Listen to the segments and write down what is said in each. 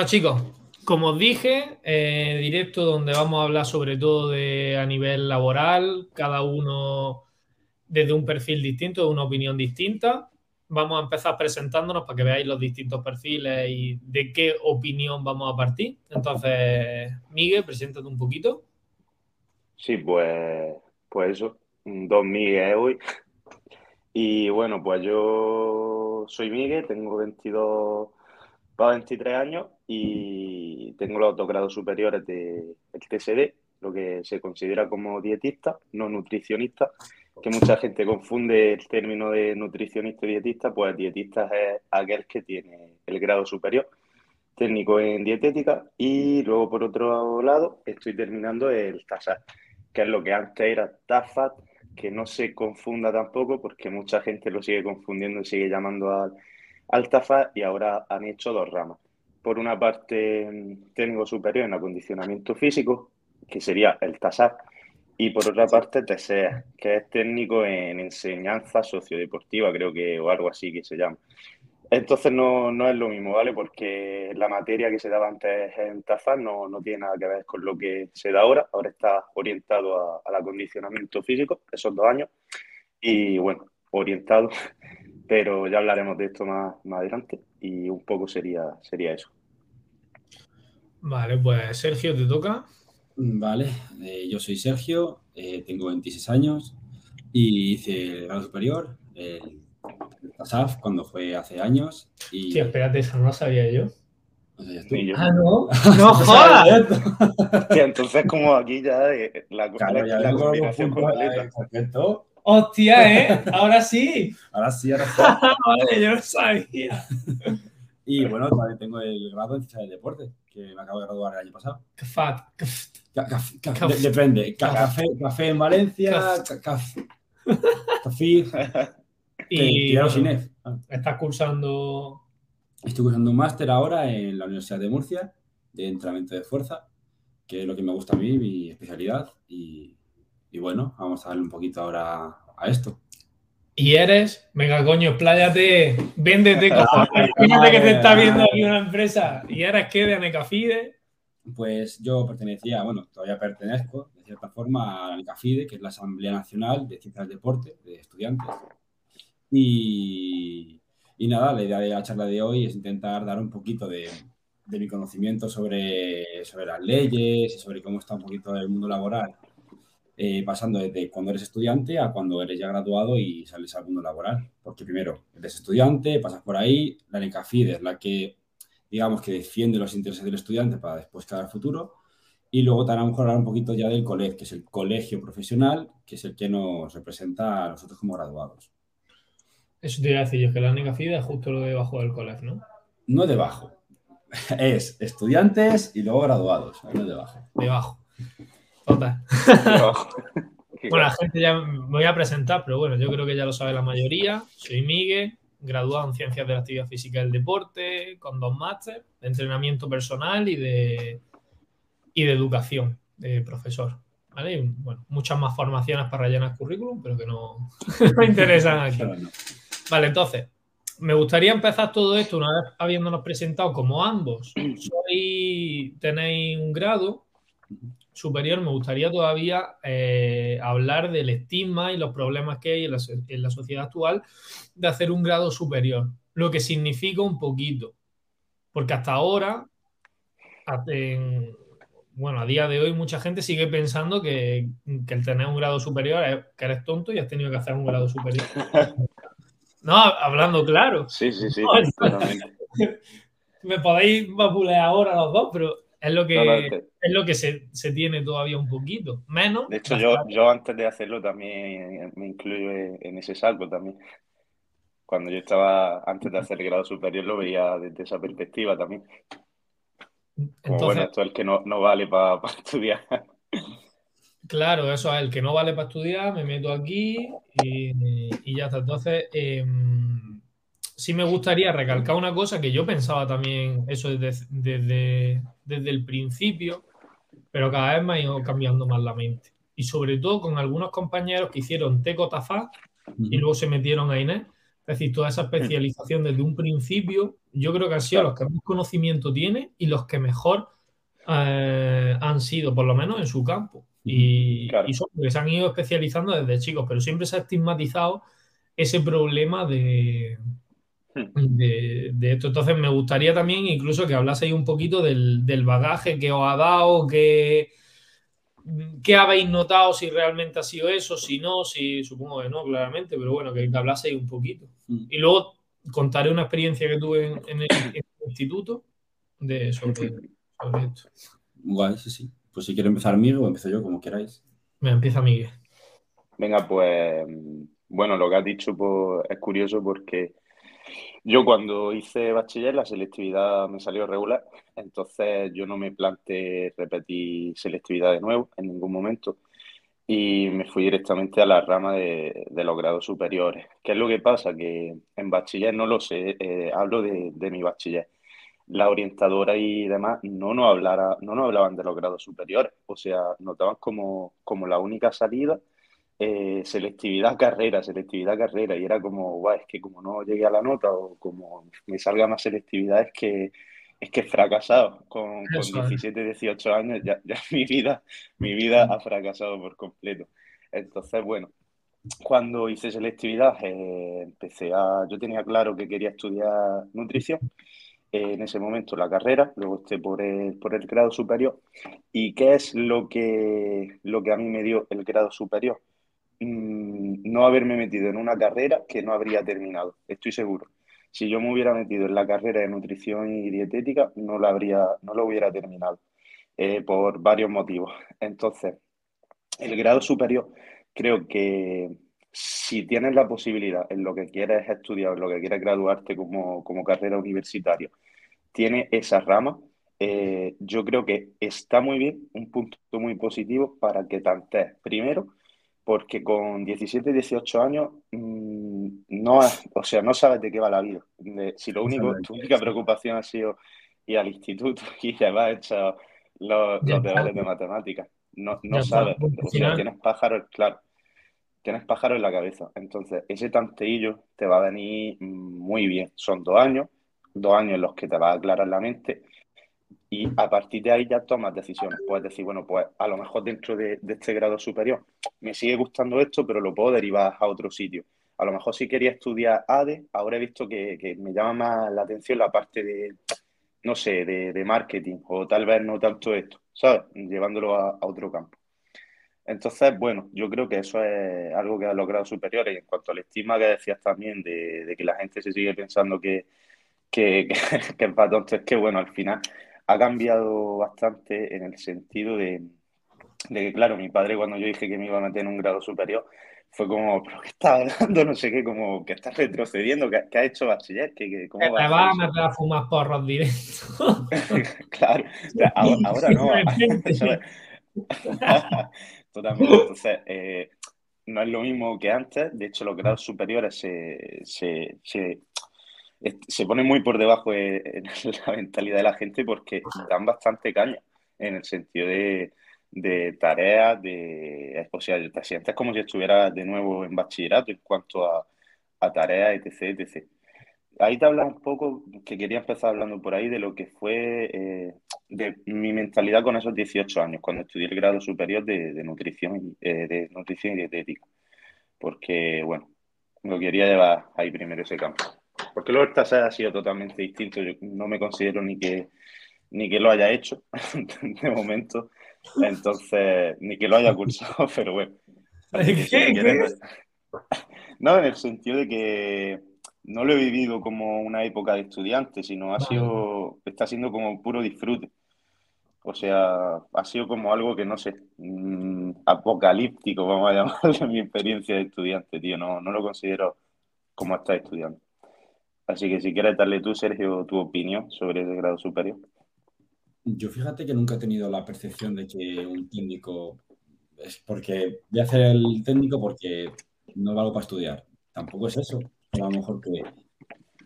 Bueno, chicos, como os dije, eh, directo donde vamos a hablar sobre todo de a nivel laboral, cada uno desde un perfil distinto, una opinión distinta. Vamos a empezar presentándonos para que veáis los distintos perfiles y de qué opinión vamos a partir. Entonces, Miguel, preséntate un poquito. Sí, pues, pues eso, dos Miguel hoy. Y bueno, pues yo soy Miguel, tengo 22 para 23 años y tengo los dos grados superiores del TSD, lo que se considera como dietista, no nutricionista, que mucha gente confunde el término de nutricionista y dietista, pues dietista es aquel que tiene el grado superior técnico en dietética y luego por otro lado estoy terminando el TASAT, que es lo que antes era TAFAT, que no se confunda tampoco porque mucha gente lo sigue confundiendo y sigue llamando al, al TAFAT y ahora han hecho dos ramas. Por una parte, técnico superior en acondicionamiento físico, que sería el TASAT, y por otra parte, TSEA, que es técnico en enseñanza sociodeportiva, creo que, o algo así que se llama. Entonces no, no, es lo mismo, ¿vale? Porque la materia que se daba antes en TAFAT no, no tiene nada que ver con lo que se da ahora. Ahora está orientado al acondicionamiento físico, esos dos años. Y bueno, orientado, pero ya hablaremos de esto más, más adelante. Y un poco sería, sería eso. Vale, pues Sergio, te toca. Vale, eh, yo soy Sergio, eh, tengo 26 años y hice el grado superior, el TASAF cuando fue hace años. Y... Sí, espérate, eso no lo sabía yo. ¿No sabías tú? Yo. Ah, no, no jodas. Sí, entonces como aquí ya eh, la, Claro, la- ya la combinación completa. perfecto. Hostia, ¿eh? Ahora sí. Ahora sí, ahora sí. vale, yo no sabía. Y bueno, también tengo el grado en ciencia del deporte, que me acabo de graduar el año pasado. Qué fat. qué f- Ca- caf- ca- Caf- de- depende. Ca- Caf- Café, café en Valencia, Caf- ca- caf- café, Y. Ah. estás cursando. Estoy cursando un máster ahora en la Universidad de Murcia de entrenamiento de fuerza, que es lo que me gusta a mí, mi especialidad. Y, y bueno, vamos a darle un poquito ahora a esto. Y eres, venga, coño, pláyate, véndete. Fíjate que te está viendo aquí una empresa. Y eres que de Anecafide. Pues yo pertenecía, bueno, todavía pertenezco de cierta forma a la ANCAFIDE, que es la Asamblea Nacional de Ciencias del Deporte de Estudiantes. Y, y nada, la idea de la charla de hoy es intentar dar un poquito de, de mi conocimiento sobre, sobre las leyes y sobre cómo está un poquito el mundo laboral, eh, pasando desde cuando eres estudiante a cuando eres ya graduado y sales al mundo laboral. Porque primero eres estudiante, pasas por ahí, la ANCAFIDE es la que digamos, que defiende los intereses del estudiante para después cada futuro. Y luego te hará mejor hablar un poquito ya del colegio, que es el colegio profesional, que es el que nos representa a nosotros como graduados. Eso te iba a decir yo, que la Anecafide es justo lo de debajo del colegio, ¿no? No debajo. Es estudiantes y luego graduados. No debajo. Debajo. Qué Bueno, la gente ya me voy a presentar, pero bueno, yo creo que ya lo sabe la mayoría. Soy Miguel, graduado en Ciencias de la Actividad Física y del Deporte, con dos másteres de entrenamiento personal y de, y de educación de profesor. ¿vale? Y, bueno, muchas más formaciones para rellenar currículum, pero que no me interesan aquí. Vale, entonces, me gustaría empezar todo esto una vez habiéndonos presentado como ambos. Soy, tenéis un grado superior, me gustaría todavía eh, hablar del estigma y los problemas que hay en la, en la sociedad actual de hacer un grado superior, lo que significa un poquito. Porque hasta ahora, en- bueno, a día de hoy mucha gente sigue pensando que, que el tener un grado superior es que eres tonto y has tenido que hacer un grado superior. No, hablando claro. Sí, sí, sí, No. Me podéis vapulear ahora los dos, pero es lo que, es lo que se, se tiene todavía un poquito. Menos. De hecho, yo, yo antes de hacerlo también me incluyo en, ese saco también. Cuando yo estaba, antes de hacer el grado superior, lo veía desde esa perspectiva también. Como Entonces, bueno, esto es el que no, no vale para estudiar. claro, eso es el que no vale para estudiar, me meto aquí y, y ya está. Entonces, eh, sí me gustaría recalcar una cosa que yo pensaba también, eso desde, desde, desde el principio, pero cada vez me ha ido cambiando más la mente. Y sobre todo con algunos compañeros que hicieron Teco Tafá y luego se metieron a Inés, Es decir, toda esa especialización desde un principio, yo creo que han sido los que más conocimiento tienen y los que mejor eh, han sido, por lo menos en su campo. Y, son que se han ido especializando desde chicos, pero siempre se ha estigmatizado ese problema de, de, esto. Entonces, me gustaría también incluso que hablaseis un poquito del, bagaje que os ha dado, que, ¿Qué habéis notado si realmente ha sido eso? Si no, si supongo que no, claramente, pero bueno, que, hablaseis un poquito. Hmm. Y luego contaré una experiencia que tuve en, el, instituto de, sobre, esto. Guay, sí, sí. Pues si quiere empezar Miguel o empiezo yo, como queráis. Me empieza Miguel. Venga, pues bueno, lo que has dicho pues, es curioso porque yo cuando hice bachiller la selectividad me salió regular, entonces yo no me planteé repetir selectividad de nuevo en ningún momento y me fui directamente a la rama de, los grados superiores. ¿Qué es lo que pasa? Que en bachiller no lo sé, eh, hablo de, mi bachiller la orientadora y demás no nos, hablara, no nos hablaban de los grados superiores, o sea, notaban como, como la única salida eh, selectividad carrera, selectividad carrera, y era como, guay, es que como no llegué a la nota o como me salga más selectividad, es que es que he fracasado con, con 17, 18 años, ya, ya, mi vida, mi vida ha fracasado por completo. Entonces, bueno, cuando hice selectividad, eh, empecé a, yo tenía claro que quería estudiar nutrición en ese momento la carrera, luego esté por el, por el grado superior. ¿Y qué es lo que, lo que a mí me dio el grado superior? Mm, no haberme metido en una carrera que no habría terminado, estoy seguro. Si yo me hubiera metido en la carrera de nutrición y dietética, no lo, habría, no lo hubiera terminado, eh, por varios motivos. Entonces, el grado superior creo que si tienes la posibilidad en lo que quieres estudiar, en lo que quieres graduarte como, carrera universitaria, tiene esa rama, eh, yo creo que está muy bien, un punto muy positivo para que tantees. Primero, porque con 17, 18 años mm, no, o sea, no sabes de qué va la vida. si lo único, tu única preocupación ha sido ir al instituto y llevar hecho los, los deberes de matemáticas. No, no sabes, o sea, tienes pájaros, claro tienes pájaro en la cabeza. Entonces, ese tanteillo te va a venir muy bien. Son dos años, dos años en los que te va a aclarar la mente y a partir de ahí ya tomas decisiones. Puedes decir, bueno, pues a lo mejor dentro de, este grado superior me sigue gustando esto, pero lo puedo derivar a otro sitio. A lo mejor si quería estudiar ADE, ahora he visto que, me llama más la atención la parte de, no sé, de, marketing o tal vez no tanto esto, ¿sabes? Llevándolo a otro campo. Entonces, bueno, yo creo que eso es algo que ha logrado superiores. Y en cuanto a la estima que decías también de, que la gente se sigue pensando que, que, que, para es que, bueno, al final ha cambiado bastante en el sentido de, que, claro, mi padre cuando yo dije que me iba a meter en un grado superior, fue como, ¿pero qué estás hablando? No sé qué, como que estás retrocediendo, que, ha hecho bachiller, que, ¿cómo te vas a meter a fumar porros directo. claro, ahora, no. Totalmente. Entonces, eh, no es lo mismo que antes. De hecho, los grados superiores se, se, se, ponen muy por debajo de, la mentalidad de la gente porque dan bastante caña en el sentido de, de tareas, de, o sea, te sientes como si estuvieras de nuevo en bachillerato en cuanto a, a tareas, etc, etc ahí te habla un poco, que quería empezar hablando por ahí de lo que fue eh, de mi mentalidad con esos 18 años, cuando estudié el grado superior de, nutrición, eh, de nutrición y dietética. Porque, bueno, lo quería llevar ahí primero ese campo. Porque luego esta ha sido totalmente distinto. Yo no me considero ni que, ni que lo haya hecho de momento. Entonces, ni que lo haya cursado, pero bueno. no, en el sentido de que no lo he vivido como una época de estudiante, sino ha sido, está siendo como puro disfrute. O sea, ha sido como algo que no sé, mm, apocalíptico, vamos a llamarlo, mi experiencia de estudiante, tío. No, no lo considero como estar estudiando. Así que si quieres darle tú, Sergio, tu opinión sobre ese grado superior. Yo fíjate que nunca he tenido la percepción de que un técnico es porque voy a hacer el técnico porque no valgo para estudiar. Tampoco es eso a lo mejor que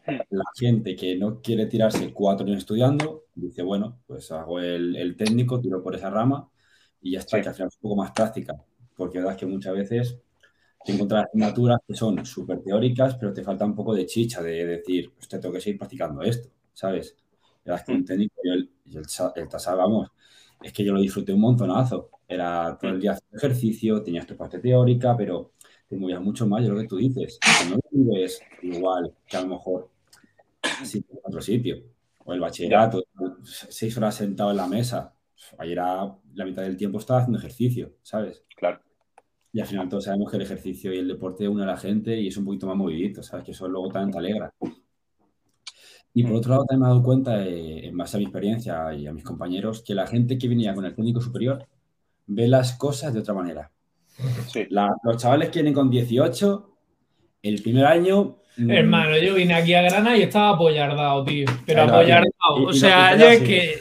la gente que no quiere tirarse cuatro años estudiando, dice, bueno, pues hago el, técnico, tiro por esa rama y ya está, que al final es un poco más práctica, porque la verdad es que muchas veces te encuentras asignaturas que son súper teóricas, pero te falta un poco de chicha, de decir, usted tengo que seguir practicando esto, ¿sabes? Era que un mm. técnico y el, el, el tasar, vamos, es que yo lo disfruté un montonazo. Era todo el día hacer ejercicio, tenías tu parte teórica, pero te movías mucho más de lo que tú dices. no vives igual que a lo mejor si en otro sitio. O el bachillerato, seis horas sentado en la mesa. Ahí era la mitad del tiempo estaba haciendo ejercicio, ¿sabes? Claro. Y al final todos sabemos que el ejercicio y el deporte une a la gente y es un poquito más movidito, ¿sabes? Que eso luego también te alegra. Y por mm. otro lado, también me he dado cuenta, eh, en base a mi experiencia y a mis compañeros, que la gente que venía con el técnico superior ve las cosas de otra manera. Sí. los chavales que vienen con 18, el primer año. Mm, Hermano, yo vine aquí a Granada y estaba apoyardado, tío. Pero apoyardado. o sea, yo es que,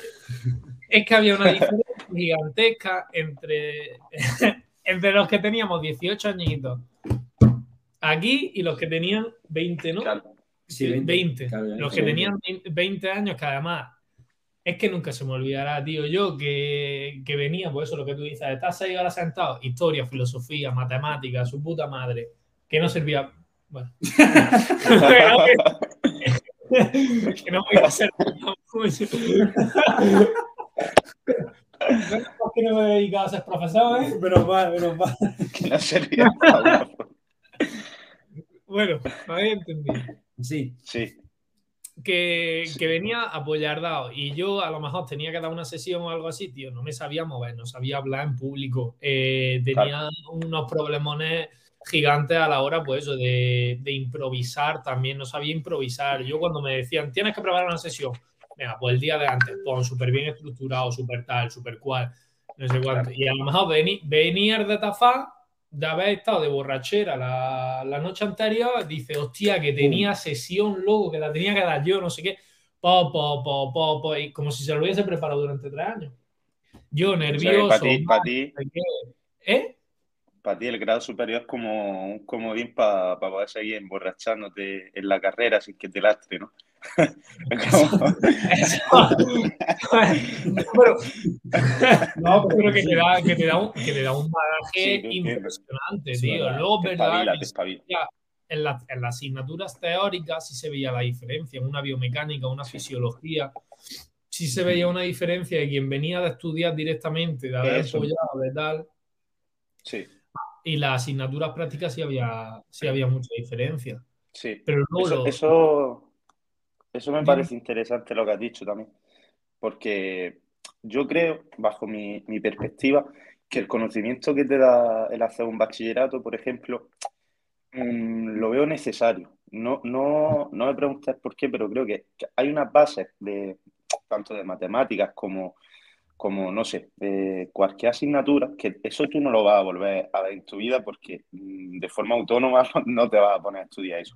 es que había una diferencia gigantesca entre, entre los que teníamos 18 añitos aquí y los que tenían 20, ¿no? Sí, 20. los que tenían 20 años, que además es que nunca se me olvidará, tío, yo que, que venía, por eso lo que tú dices, estás ahí ahora sentado, historia, filosofía, matemáticas, su puta madre, que no servía. Bueno. que, no voy a hacer. ¿Por qué no me he dedicado a ser profesor? Eh? Menos mal, menos mal. Que no servía Bueno, había entendido. Sí. Sí. Que, que, venía apoyardado y yo a lo mejor tenía que dar una sesión o algo así, tío, no me sabía mover, no sabía hablar en público, eh, tenía unos problemones gigantes a la hora, pues eso, de, de, improvisar también, no sabía improvisar. Yo cuando me decían, tienes que preparar una sesión, venga, pues el día de antes, pon súper bien estructurado, súper tal, súper cual, no sé cuánto. Y a lo mejor venir de Tafá de haber estado de borrachera la, la, noche anterior, dice, hostia, que tenía sesión luego, que la tenía que dar yo, no sé qué, po, po, po, po, po y como si se lo hubiese preparado durante tres años. Yo nervioso. para ti, para ti, ¿Eh? Para ti el grado superior es como un comodín para poder seguir emborrachándote en la carrera sin que te lastre, ¿no? No, pero que te da, que te da, un, que te da un bagaje impresionante, tío. Luego, verdad, en, la, en, las asignaturas teóricas sí se veía la diferencia, en una biomecánica, una fisiología, sí se veía una diferencia de quien venía de estudiar directamente, de haber apoyado, de tal. Sí. Y las asignaturas prácticas sí había, sí había mucha diferencia. Sí. Pero luego eso eso me parece interesante lo que has dicho también, porque yo creo, bajo mi, perspectiva, que el conocimiento que te da el hacer un bachillerato, por ejemplo, mm, lo veo necesario. No, no, no me preguntes por qué, pero creo que, hay unas bases de tanto de matemáticas como, como no sé, de cualquier asignatura, que eso tú no lo vas a volver a ver en tu vida porque mm, de forma autónoma no te vas a poner a estudiar eso.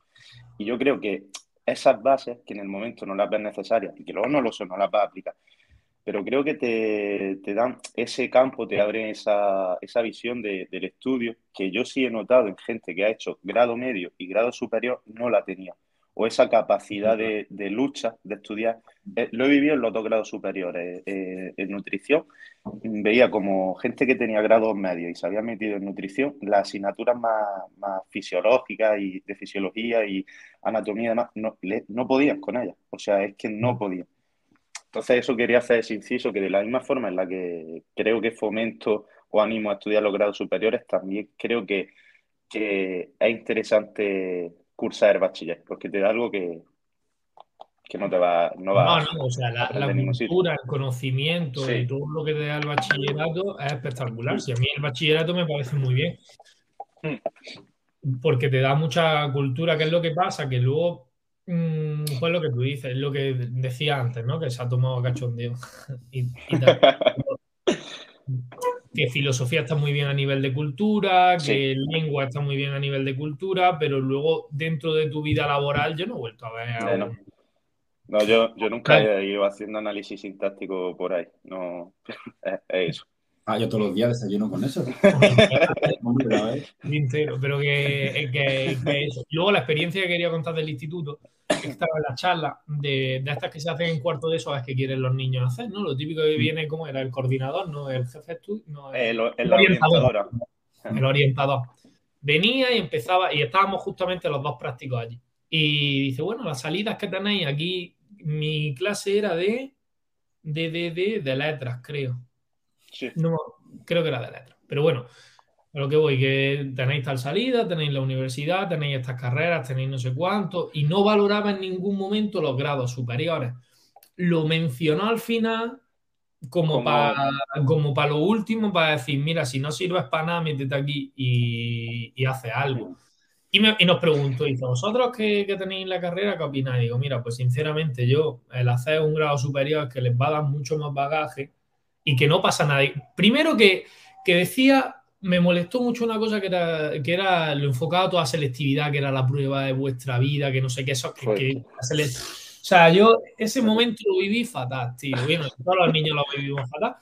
Y yo creo que esas bases que en el momento no las ves necesarias y que luego no lo son, no las vas a aplicar. Pero creo que te, te dan ese campo, te abren esa, esa visión de, del estudio que yo sí he notado en gente que ha hecho grado medio y grado superior, no la tenía. O esa capacidad de, de lucha, de estudiar. Eh, lo he vivido en los dos grados superiores. Eh, en nutrición veía como gente que tenía grados medios y se había metido en nutrición, las asignaturas más, más fisiológicas y de fisiología y anatomía y demás, no, no podían con ellas. O sea, es que no podían. Entonces, eso quería hacer ese inciso, que de la misma forma en la que creo que fomento o animo a estudiar los grados superiores, también creo que, que es interesante cursar el bachiller, porque te da algo que, que no te va, no va no, no, o sea, la, la cultura, el conocimiento y todo lo que te da el bachillerato es espectacular. Si a mí el bachillerato me parece muy bien. Mm. Porque te da mucha cultura, que es lo que pasa, que luego, mmm, pues lo que tú dices, es lo que decía antes, ¿no? Que se ha tomado cachondeo. y, y que filosofía está muy bien a nivel de cultura, que lengua está muy bien a nivel de cultura, pero luego dentro de tu vida laboral yo no he vuelto a ver. No, yo, yo nunca he ido haciendo análisis sintáctico por ahí. No, es, eso. Ah, yo todos los días desayuno con eso. Sincero, pero que, que, que, eso. Luego la experiencia que quería contar del instituto, estaba en la charla de, de, estas que se hacen en cuarto de eso, es que quieren los niños hacer, ¿no? Lo típico que viene como era el coordinador, no el jefe tú, no, el, el, el orientador. El orientador. venía y empezaba, y estábamos justamente los dos prácticos allí. Y dice, bueno, las salidas que tenéis aquí, mi clase era de, de, de, de, letras, creo. Sí. No, creo que era de letras. Pero bueno, a lo que voy, que tenéis tal salida, tenéis la universidad, tenéis estas carreras, tenéis no sé cuánto, y no valoraba en ningún momento los grados superiores. Lo mencionó al final como, Como- para como para lo último, para decir, mira, si no sirves para nada, métete aquí y, y hace algo. Y, me- y nos preguntó, dice, ¿vosotros que, que tenéis la carrera, qué opináis? Digo, mira, pues sinceramente yo, el hacer un grado superior es que les va a dar mucho más bagaje y que no pasa nada. Y Primero que, que decía, me molestó mucho una cosa que era, que era lo enfocado a toda selectividad, que era la prueba de vuestra vida, que no sé qué, eso, que, que o sea, yo ese momento lo viví fatal, tío. Bueno, todos los niños lo vivimos fatal,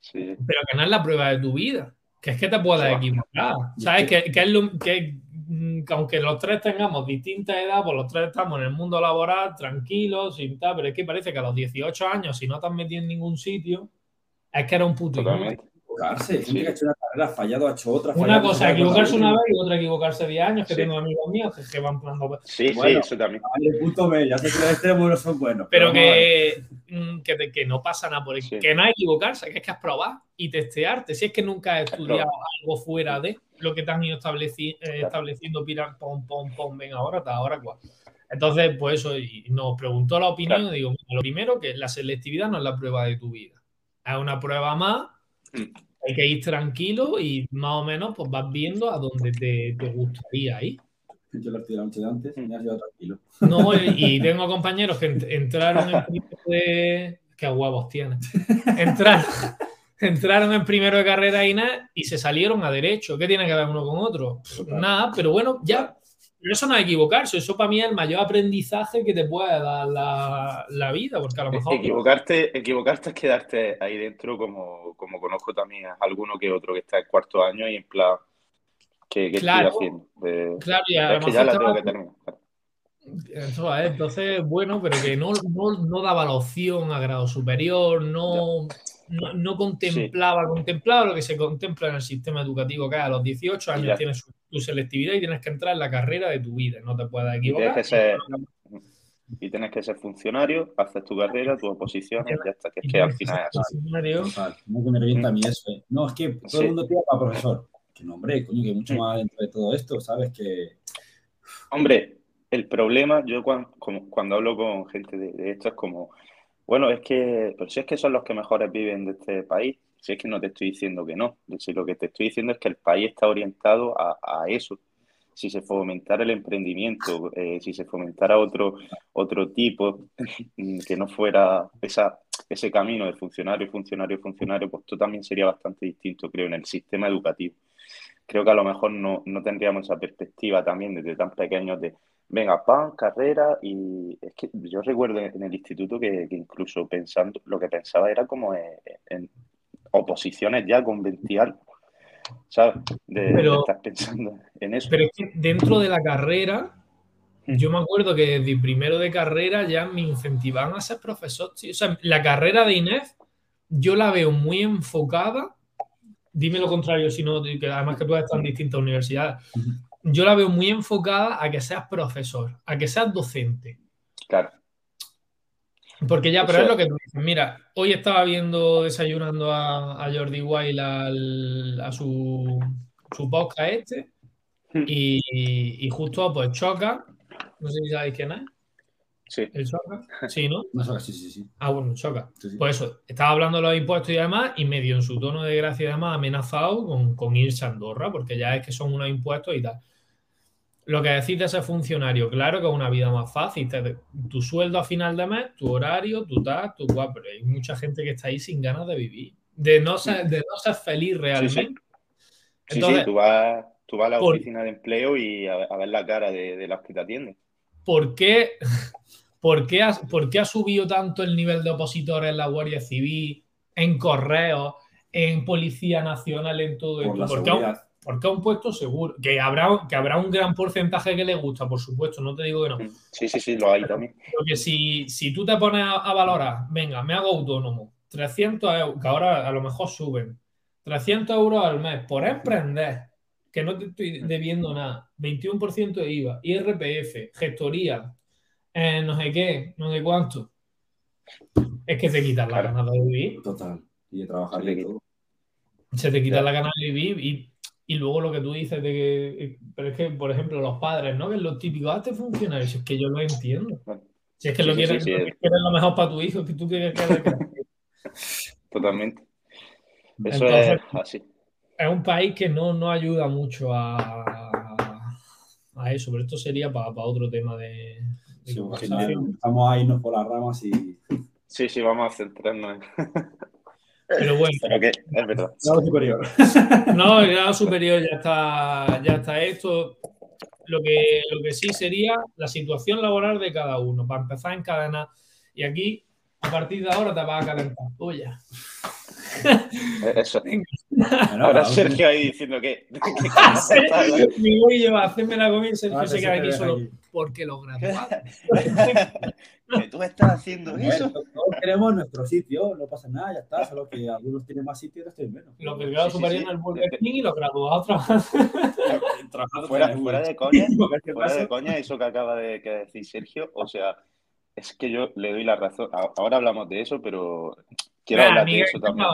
Sí. pero que no es la prueba de tu vida. Que es que te Claro. equivocar. ¿Sabes? Que, que es lo que, mm, que aunque los tres tengamos distinta edad, pues los tres estamos en el mundo laboral, tranquilos, sin tal, pero es que parece que a los 18 años, si no te has metido en ningún sitio, es que era un puto. Totalmente. Equivocarse. Gente Sí. que ha hecho una carrera, ha fallado, ha hecho otra. Una cosa equivocarse una vez y otra equivocarse 10 años, que Sí. tengo amigos míos que, que van plantando. Sí, Bueno. sí, eso también. Vale, punto medio. Ya sé que los extremos no son buenos. Pero que, mm, que, te- que no pasa nada por Sí. que no hay equivocarse, que es que has probado y testearte. Si es que nunca has estudiado algo fuera de lo que te han ido estableci- eh, estableciendo, pirar, pom, pom, pom, ven ahora, hasta ahora, cuál. Entonces, pues eso, y nos preguntó la opinión, Claro. y digo, lo primero, que la selectividad no es la prueba de tu vida. Es una prueba más, Mm. Hay que ir tranquilo y más o menos pues vas viendo a dónde te, te gustaría ir. Yo lo estoy noche de antes, me has llevado tranquilo. No, y tengo compañeros que ent- entraron en primero de. Qué huevos tienen. Entraron, entraron en primero de carrera Inés y se salieron a derecho. ¿Qué tiene que ver uno con otro? Nada, pero bueno, ya. Pero eso no es equivocarse, eso para mí es el mayor aprendizaje que te puede dar la, la vida, porque a lo mejor. Equivocarte, equivocarte es quedarte ahí dentro, como, como conozco también a alguno que otro que está en cuarto año y en plan, ¿qué, qué Claro. estoy haciendo? De- Claro, y a lo es que ya la te tengo que terminar. Eso es, entonces, bueno, pero que no, no, no daba la opción a grado superior, no, no, no contemplaba, contemplaba lo que se contempla en el sistema educativo, que a los 18 años Ya. tienes su- tu selectividad y tienes que entrar en la carrera de tu vida, no te puedes Y equivocar. tienes que ser, y tienes que ser funcionario, haces tu carrera, tus oposiciones, ya está. Que es Y que al final es funcionario. Total. No que me revienta a mí eso. eh. No, es que todo Sí. el mundo tira para profesor. Que no, hombre, coño, que mucho Sí. más dentro de todo esto, ¿sabes? Que. Hombre, el problema, yo cuando, cuando hablo con gente de, de esto es como, bueno, es que, pero si es que son los que mejores viven de este país, si es que no te estoy diciendo que no, si lo que te estoy diciendo es que el país está orientado a, eso. Si se fomentara el emprendimiento, eh, si se fomentara otro, otro tipo que no fuera esa, ese camino de funcionario, funcionario, funcionario, pues esto también sería bastante distinto, creo, en el sistema educativo creo que a lo mejor no, no tendríamos esa perspectiva también desde tan pequeños de, venga, pan, carrera, y es que yo recuerdo en el instituto que, que incluso pensando, lo que pensaba era como en, en oposiciones ya con 20 algo, ¿sabes? De, de Pero- estar pensando en eso. Pero es que dentro de la carrera, yo me acuerdo que desde primero de carrera ya me incentivaban a ser profesor. tío. O sea, la carrera de Inés, yo la veo muy enfocada. Dime lo contrario, si no, que además que tú estás en distintas universidades. Yo la veo muy enfocada a que seas profesor, a que seas docente. Claro, Porque ya, pero es lo que tú dices. Mira, hoy estaba viendo, desayunando a, a Jordi Wild al- a su, su podcast este, y, y justo pues choca. No sé si sabéis quién es. sí, ¿El choca? Sí, ¿no? Sí, sí, sí. Ah, bueno, choca. sí, sí. Pues eso, estaba hablando de los impuestos y demás, y medio en su tono de gracia y demás, amenazado con, con irse a Andorra, porque ya es que son unos impuestos y tal. Lo que decís de ese funcionario, claro que es una vida más fácil. te- tu sueldo a final de mes, tu horario, tu tal, tu guap, pero hay mucha gente que está ahí sin ganas de vivir, de no ser, de no ser feliz realmente. sí, Entonces, sí, tú vas, tú vas a la por- oficina de empleo y a, a ver la cara de, de las que te atienden. ¿por qué, por, qué ha, por qué ha subido tanto el nivel de opositores en la Guardia Civil, en correos, en Policía Nacional, en todo Por esto? la Porque, a un- puesto seguro, que habrá, que habrá un gran porcentaje que le gusta, por supuesto, no te digo que no. Sí, sí, sí, lo hay también. Porque si, si tú te pones a, a valorar, venga, me hago autónomo, 300 euros, que ahora a lo mejor suben, 300 euros al mes por emprender, que no te estoy debiendo nada, 21% de IVA, IRPF, gestoría, eh, no sé qué, no sé cuánto, es que te quitas la ganas de vivir. Total. Y de trabajar y todo. Se te quita la ganas de vivir y, y, luego lo que tú dices de que, pero es que, por ejemplo, los padres, ¿no? Que es lo típico, hazte funcionario, si es que yo lo entiendo. Si es que lo quieres, lo mejor para tu hijo, que tú quieres que Totalmente. Eso es así. Es un país que no, no ayuda mucho a, a eso, pero esto sería para, para otro tema de, sí, Estamos a irnos por las ramas y. Sí, sí, vamos a centrarnos en. Pero bueno. Pero que es verdad. Grado superior. No, el grado superior ya está, ya está esto. Lo que, lo que sí sería la situación laboral de cada uno, para empezar en cadena. Y aquí, a partir de ahora, te vas a calentar. Oye. Eso. Ahora Sergio ahí diciendo que. Mi voy lleva a hacerme la comida y Sergio se queda aquí solo porque lo graduados. que tú estás haciendo eso. Todos queremos nuestro sitio, no pasa nada, ya está. Solo que algunos tienen más sitio y otros tienen menos. Los del grado superior en el Burger King y los graduados trabajando. fuera, fuera de coña, fuera de coña, eso que acaba de decir Sergio, o sea, es que yo le doy la razón. Ahora hablamos de eso, pero quiero hablar de eso también.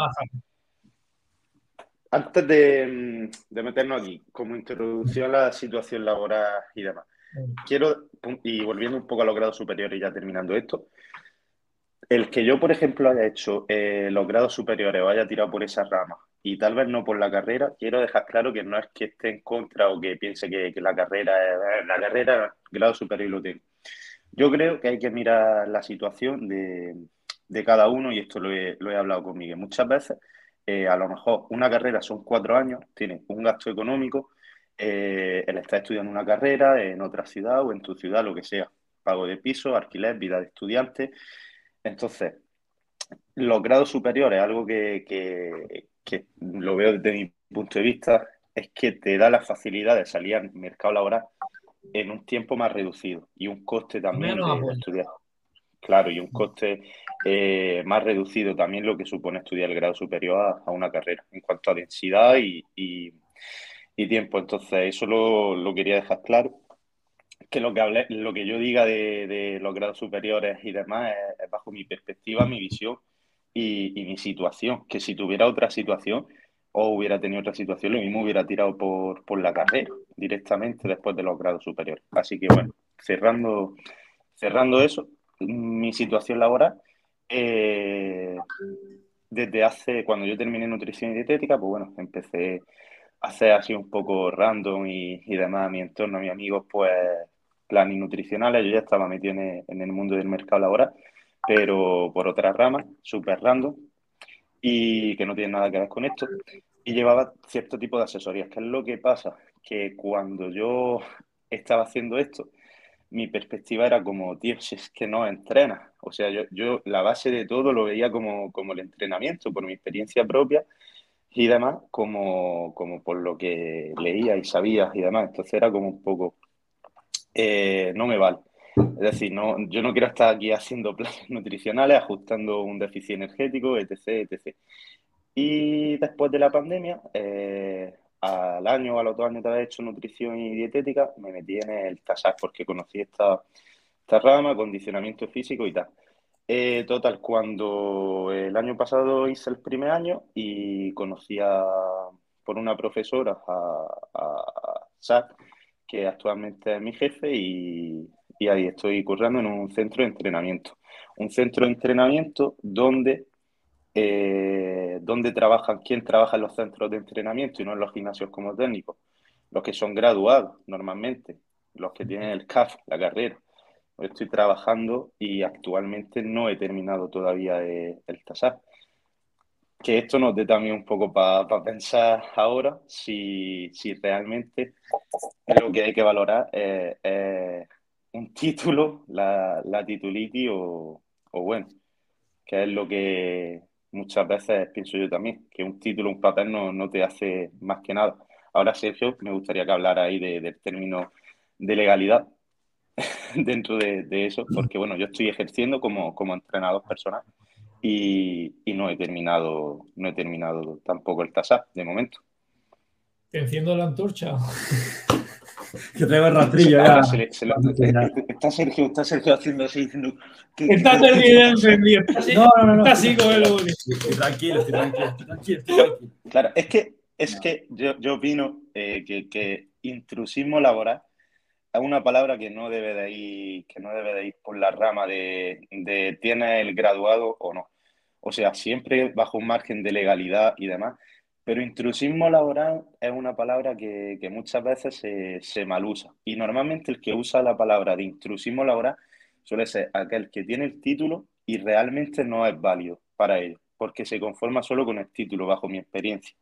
Antes de, de, meternos aquí, como introducción a la situación laboral y demás, quiero, y volviendo un poco a los grados superiores y ya terminando esto, el que yo, por ejemplo, haya hecho eh, los grados superiores o haya tirado por esa rama y tal vez no por la carrera, quiero dejar claro que no es que esté en contra o que piense que, la carrera es la carrera, grado superior lo tengo. Yo creo que hay que mirar la situación de, de cada uno y esto lo he, lo he hablado con Miguel muchas veces eh, a lo mejor una carrera son cuatro años, tiene un gasto económico, eh, él está estudiando una carrera en otra ciudad o en tu ciudad, lo que sea, pago de piso, alquiler, vida de estudiante. Entonces, los grados superiores, algo que, que, lo veo desde mi punto de vista, es que te da la facilidad de salir al mercado laboral en un tiempo más reducido y un coste también de estudiar. Claro, y un coste eh, más reducido también lo que supone estudiar el grado superior a, una carrera en cuanto a densidad y, tiempo. Entonces, eso lo, quería dejar claro. Que lo que, hablé, lo que yo diga de, los grados superiores y demás es, bajo mi perspectiva, mi visión y, mi situación. Que si tuviera otra situación o hubiera tenido otra situación, lo mismo hubiera tirado por, por la carrera directamente después de los grados superiores. Así que bueno, cerrando, cerrando eso, mi situación laboral, eh, desde hace, cuando yo terminé nutrición y dietética, pues bueno, empecé hacer así un poco random y, demás a mi entorno, a mis amigos, pues planes nutricionales, yo ya estaba metido en el, mundo del mercado laboral, pero por otras ramas, súper random, y que no tiene nada que ver con esto, y llevaba cierto tipo de asesorías. ¿Qué es lo que pasa? Que cuando yo estaba haciendo esto, mi perspectiva era como, tío, si es que no entrena. O sea, yo, yo la base de todo lo veía como, como el entrenamiento, por mi experiencia propia y demás, como, como por lo que leía y sabía y demás. Entonces era como un poco, eh, no me vale. Es decir, no, yo no quiero estar aquí haciendo planes nutricionales, ajustando un déficit energético, etc. etc. Y después de la pandemia, eh, al año al otro año de haber hecho nutrición y dietética, me metí en el TASAC porque conocí esta, esta rama, condicionamiento físico y tal. Eh, total, cuando el año pasado hice el primer año y conocí por una profesora a, a que actualmente es mi jefe, y, ahí estoy currando en un centro de entrenamiento. Un centro de entrenamiento donde eh, trabajan, quién trabaja en los centros de entrenamiento y no en los gimnasios como técnicos. Los que son graduados normalmente, los que tienen el CAF, la carrera. Estoy trabajando y actualmente no he terminado todavía el TASAR. Que esto nos dé también un poco para pensar ahora si, si, realmente lo que hay que valorar es, un título, la, la titulitis o, o bueno, que es lo que muchas veces pienso yo también, que un título, un papel no, te hace más que nada. Ahora, Sergio, me gustaría que hablara ahí del término de legalidad dentro de, eso, porque bueno, yo estoy ejerciendo como, como entrenador personal y, no he terminado, no he terminado tampoco el TASAP de momento. Te enciendo la antorcha. que traigo el rastrillo ya. está, Sergio, está Sergio haciendo así, diciendo. está Sergio encendido. Está así, no, no, no, está así como el Estoy tranquilo, estoy tranquilo, estoy tranquilo, estoy tranquilo. Claro, es que, es que yo, yo opino eh, que, que intrusismo laboral es una palabra que no debe de ir, que no debe de ir por la rama de, de tienes el graduado o no. O sea, siempre bajo un margen de legalidad y demás. Pero intrusismo laboral es una palabra que, muchas veces se, se malusa. Y normalmente el que usa la palabra de intrusismo laboral suele ser aquel que tiene el título y realmente no es válido para ello, porque se conforma solo con el título, bajo mi experiencia,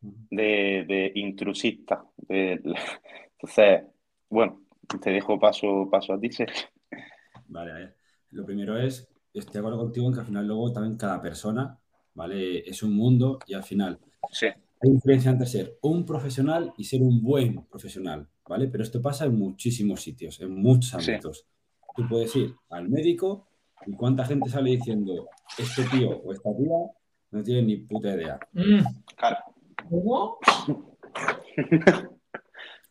de, de intrusista. entonces, bueno, te dejo paso, paso a ti, Sergio. Vale, a ver. Lo primero es, estoy de acuerdo contigo en que al final luego también cada persona, ¿vale? Es un mundo y al final sí. hay diferencia entre ser un profesional y ser un buen profesional, ¿vale? Pero esto pasa en muchísimos sitios, en muchos ámbitos. Tú puedes ir al médico y cuánta gente sale diciendo, este tío o esta tía no tiene ni puta idea. Mm. ¿Cómo?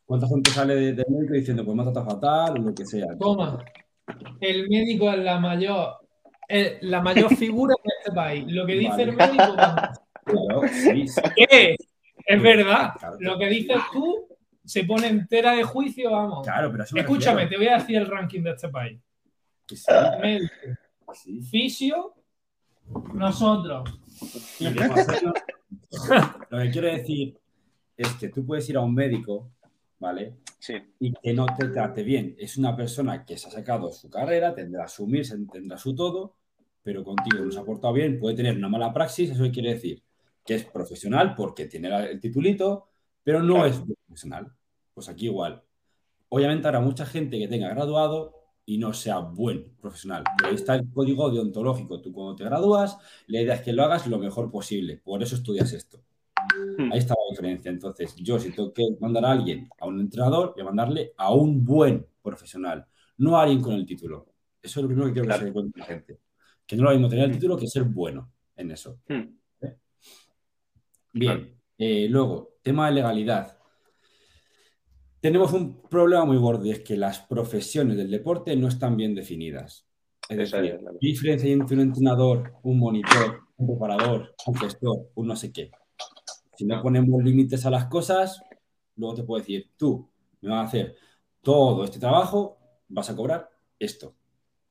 ¿Cuánta gente sale del médico diciendo, pues me ha fatal o lo que sea? Toma, el médico es la mayor, la mayor figura de este país. Lo que dice el médico. Claro, sí, ¿Qué? Es verdad. Lo que dices tú se pone entera de juicio, vamos. Claro, pero Escúchame, te voy a decir el ranking de este país. Médico, fisio, nosotros. Lo que quiero decir es que tú puedes ir a un médico ¿vale? Sí. Y que no te trate bien. Es una persona que se ha sacado su carrera, tendrá su mirse, tendrá su todo, pero contigo no se ha portado bien, puede tener una mala praxis, eso quiere decir que es profesional porque tiene el titulito, pero no es profesional. Pues aquí igual. Obviamente habrá mucha gente que tenga graduado y no sea buen profesional. Pero ahí está el código deontológico. Tú cuando te gradúas, la idea es que lo hagas lo mejor posible. Por eso estudias esto. Hmm. Ahí está la diferencia. Entonces, yo si tengo que mandar a alguien a un entrenador, voy a mandarle a un buen profesional, no a alguien con el título. Eso es lo primero que quiero que se dé cuenta la gente. Que no lo mismo tener el hmm. título que ser bueno en eso. Hmm. ¿Eh? Bien. Eh, luego, tema de legalidad. Tenemos un problema muy gordo y es que las profesiones del deporte no están bien definidas. Es decir, ¿qué diferencia hay entre un entrenador, un monitor, un preparador, un gestor, un no sé qué? Si no ponemos límites a las cosas, luego te puedo decir, tú me vas a hacer todo este trabajo, vas a cobrar esto.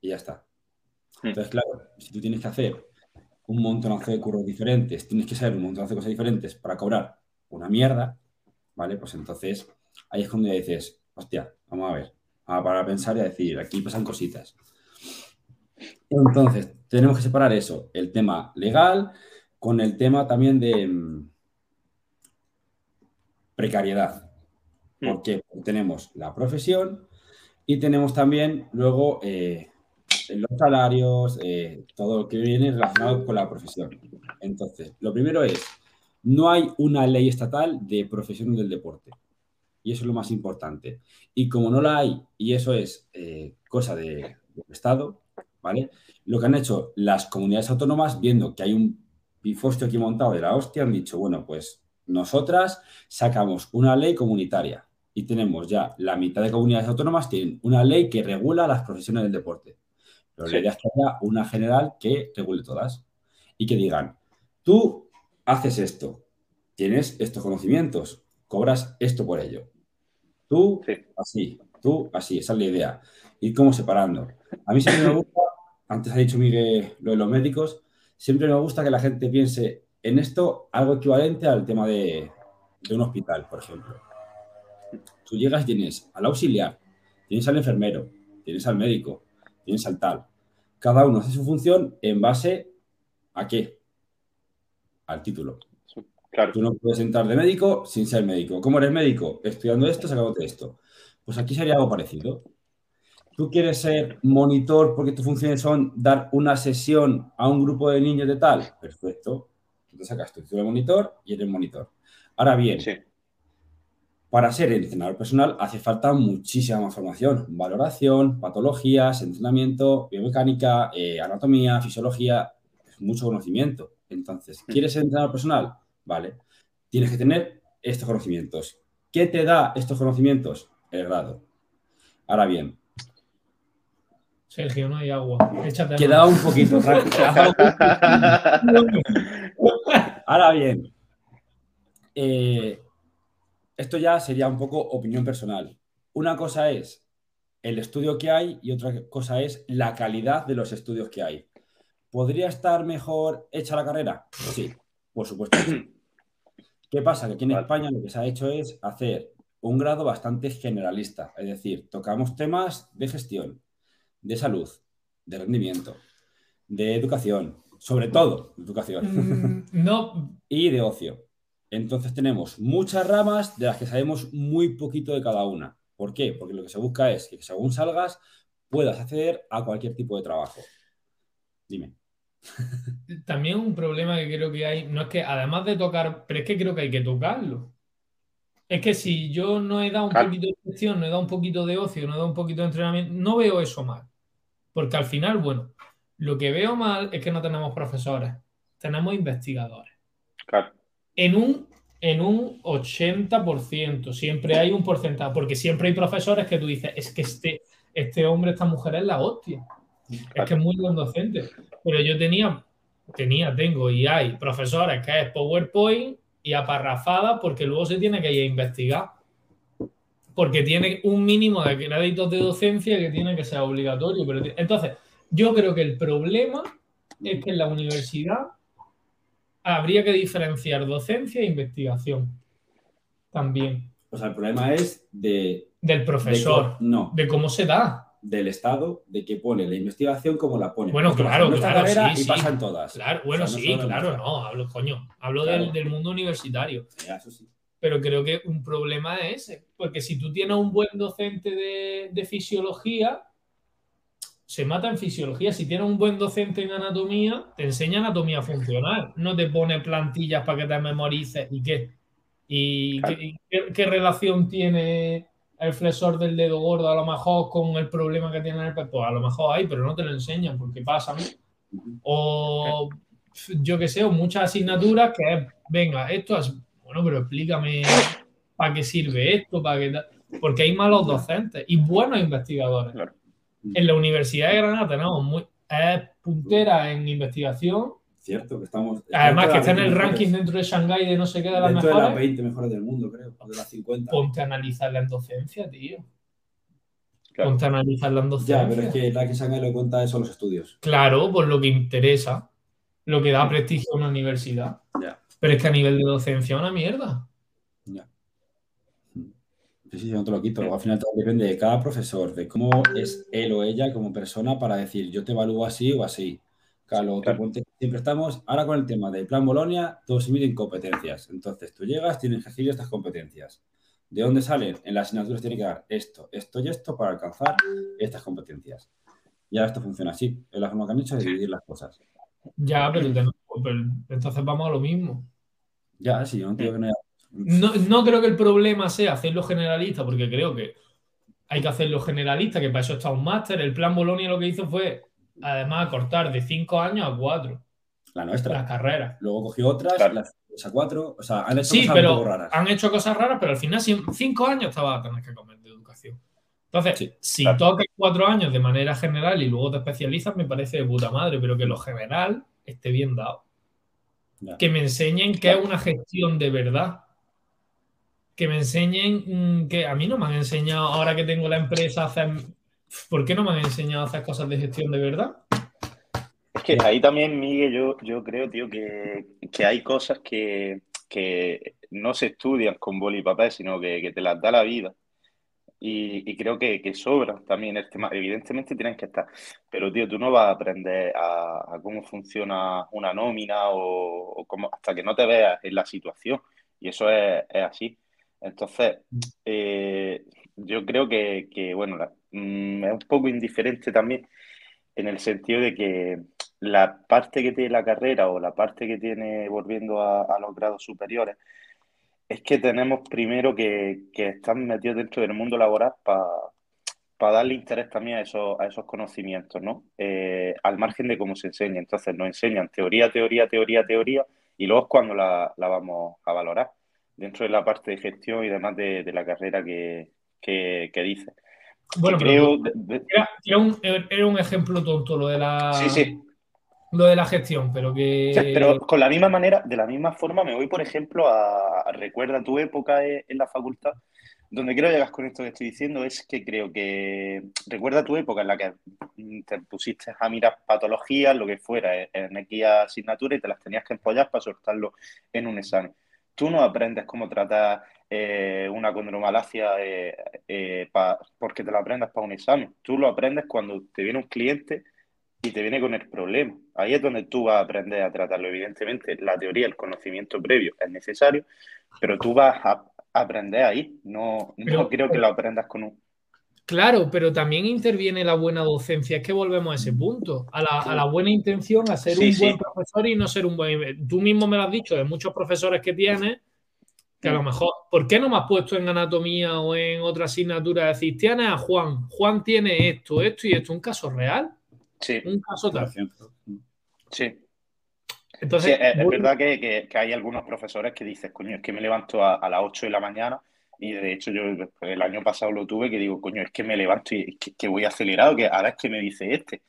Y ya está. Entonces, claro, si tú tienes que hacer un montonazo de curros diferentes, tienes que saber un montonazo de cosas diferentes para cobrar una mierda, ¿vale? Pues entonces ahí es cuando dices, hostia, vamos a ver, a parar a pensar y a decir, aquí pasan cositas. Entonces, tenemos que separar eso, el tema legal, con el tema también de, mm, precariedad. Hmm. Porque tenemos la profesión y tenemos también luego eh, los salarios, eh, todo lo que viene relacionado con la profesión. Entonces, lo primero es, no hay una ley estatal de profesión del deporte. Y eso es lo más importante. Y como no la hay, y eso es eh, cosa de, del Estado, ¿vale? Lo que han hecho las comunidades autónomas, viendo que hay un pifostio aquí montado de la hostia, han dicho, bueno, pues nosotras sacamos una ley comunitaria y tenemos ya la mitad de comunidades autónomas tienen una ley que regula las profesiones del deporte. Pero la idea es que haya una general que regule todas y que digan, tú haces esto, tienes estos conocimientos, cobras esto por ello. Tú así, tú así, esa es la idea. Ir como separando. A mí siempre me gusta, antes ha dicho Miguel lo de los médicos, siempre me gusta que la gente piense en esto algo equivalente al tema de, un hospital, por ejemplo. Tú llegas y tienes al auxiliar, tienes al enfermero, tienes al médico, tienes al tal. Cada uno hace su función en base a qué? Al título. Claro. Tú no puedes entrar de médico sin ser médico. ¿Cómo eres médico? Estudiando esto, sacándote esto. Pues aquí sería algo parecido. Tú quieres ser monitor porque tus funciones son dar una sesión a un grupo de niños de tal. Perfecto te sacas tu título de monitor y eres monitor. Ahora bien, para ser entrenador personal hace falta muchísima más formación, valoración, patologías, entrenamiento, biomecánica, eh, anatomía, fisiología, mucho conocimiento. Entonces, ¿quieres ser entrenador personal? Vale. Tienes que tener estos conocimientos. ¿Qué te da estos conocimientos? El grado. Ahora bien. Sergio, no hay agua. Échate Queda un poquito. Ahora bien. Eh, esto ya sería un poco opinión personal. Una cosa es el estudio que hay y otra cosa es la calidad de los estudios que hay. ¿Podría estar mejor hecha la carrera? Sí, por supuesto. ¿Qué pasa? Que aquí en España lo que se ha hecho es hacer un grado bastante generalista, es decir, tocamos temas de gestión, de salud, de rendimiento, de educación, sobre todo educación, mm, no. y de ocio. Entonces tenemos muchas ramas de las que sabemos muy poquito de cada una. ¿Por qué? Porque lo que se busca es que según salgas puedas acceder a cualquier tipo de trabajo. Dime. También un problema que creo que hay, no es que además de tocar, pero es que creo que hay que tocarlo. Es que si yo no he dado un poquito de gestión, no he dado un poquito de ocio, no he dado un poquito de entrenamiento, no veo eso mal. Porque al final, bueno, lo que veo mal es que no tenemos profesores, tenemos investigadores. Claro. En un, en un 80%, siempre hay un porcentaje, porque siempre hay profesores que tú dices, es que este, este hombre, esta mujer es la hostia. Es que es muy buen docente. Pero yo tenía, tenía, tengo y hay profesores que es PowerPoint y aparrafada porque luego se tiene que ir a investigar. Porque tiene un mínimo de créditos de docencia que tiene que ser obligatorio. Pero entonces, yo creo que el problema es que en la universidad habría que diferenciar docencia e investigación. También. O sea, el problema es de. Del profesor. no. De cómo se da del Estado de que pone la investigación como la pone. Bueno, claro, claro, sí, y pasan todas. Claro, bueno, sí, claro, no, hablo, coño, hablo del, mundo universitario. Pero creo que un problema es ese, porque si tú tienes un buen docente de, fisiología, se mata en fisiología. Si tienes un buen docente en anatomía, te enseña anatomía funcional, no te pone plantillas para que te memorices y qué. ¿Y qué relación tiene el flexor del dedo gordo a lo mejor con el problema que tiene el pez, pues a lo mejor hay, pero no te lo enseñan porque pasa. O yo que sé, o muchas asignaturas que es, venga, esto es, bueno, pero explícame para qué sirve esto, para qué porque hay malos docentes y buenos investigadores. En la Universidad de Granada tenemos muy, es puntera en investigación Cierto, que estamos. Además, que está en el ranking dentro de Shanghái de no sé qué de las mejores. de las 20 mejores del mundo, creo, de las 50. Ponte a analizar la docencia, tío. Ponte a analizar la docencia. Ya, pero es que la que Shanghái lo cuenta son los estudios. Claro, por lo que interesa, lo que da prestigio a una universidad. Ya. Pero es que a nivel de docencia es una mierda. Sí, sí, no te lo quito. Luego, al final todo depende de cada profesor, de cómo es él o ella como persona para decir yo te evalúo así o así. Claro, siempre estamos, ahora con el tema del plan Bolonia, todos se miden competencias. Entonces, tú llegas, tienes que seguir estas competencias. ¿De dónde salen? En las asignaturas tiene que dar esto, esto y esto para alcanzar estas competencias. Y ahora esto funciona así. Es la forma que han hecho de dividir las cosas. Ya, pero, entonces vamos a lo mismo. Ya, sí, yo no que no, no, no creo que el problema sea hacerlo generalista, porque creo que hay que hacerlo generalista, que para eso está un máster. El plan Bolonia lo que hizo fue además cortar de 5 años a 4. La nuestra. La carrera. Luego cogió otras, las a 4. O sea, han hecho sí, cosas pero raras. Han hecho cosas raras, pero al final 5 años estaba a tener que comer de educación. Entonces, si tocas 4 años de manera general y luego te especializas, me parece de puta madre, pero que lo general esté bien dado. Que me enseñen qué es una gestión de verdad. Que me enseñen mm, que a mí no me han enseñado, ahora que tengo la empresa, hacer ¿Por qué no me han enseñado a hacer cosas de gestión de verdad? Es que ahí también, Miguel, yo, yo creo, tío, que, hay cosas que, no se estudian con boli y papel, sino que, te las da la vida. Y, creo que, que sobran también el tema. Evidentemente tienen que estar. Pero, tío, tú no vas a aprender a, cómo funciona una nómina o, cómo, hasta que no te veas en la situación. Y eso es, así. Entonces, eh, yo creo que, bueno, Mm, es un poco indiferente también en el sentido de que la parte que tiene la carrera o la parte que tiene volviendo a, los grados superiores es que tenemos primero que, que estar metidos dentro del mundo laboral para darle interés también a esos, a esos conocimientos, ¿no? Eh, al margen de cómo se enseña. Entonces nos enseñan teoría, teoría, teoría, teoría y luego es cuando la vamos a valorar. Dentro de la parte de gestión y demás de, la carrera que, que, dice. Bueno, creo, era, un, era, un, ejemplo tonto lo de la. Sí, sí lo de la gestión, pero que... pero con la misma manera, de la misma forma, me voy, por ejemplo, a, recuerda tu época en la facultad, donde quiero llegar con esto que estoy diciendo es que creo que recuerda tu época en la que te pusiste a mirar patologías, lo que fuera, en X asignatura y te las tenías que empollar para soltarlo en un examen. Tú no aprendes cómo tratar eh, una condromalacia eh, eh, porque te la aprendas para un examen. Tú lo aprendes cuando te viene un cliente y te viene con el problema. Ahí es donde tú vas a aprender a tratarlo. Evidentemente, la teoría, el conocimiento previo es necesario, pero tú vas a aprender ahí. No, no creo que lo aprendas con un... Claro, pero también interviene la buena docencia. Es que volvemos a ese punto, a la, buena intención, a ser un buen profesor y no ser un buen... Tú mismo me lo has dicho de muchos profesores que tienes, que a lo mejor, ¿por qué no me has puesto en anatomía o en otra asignatura? Decir, tienes a Juan, Juan tiene esto, esto y esto, un caso real. Sí. Un caso tal. Sí. Entonces, es, verdad que, hay algunos profesores que dicen, coño, es que me levanto a, las 8 de la mañana y de hecho yo pues, el año pasado lo tuve que digo, coño, es que me levanto y que, voy acelerado, que a ver qué me dice este.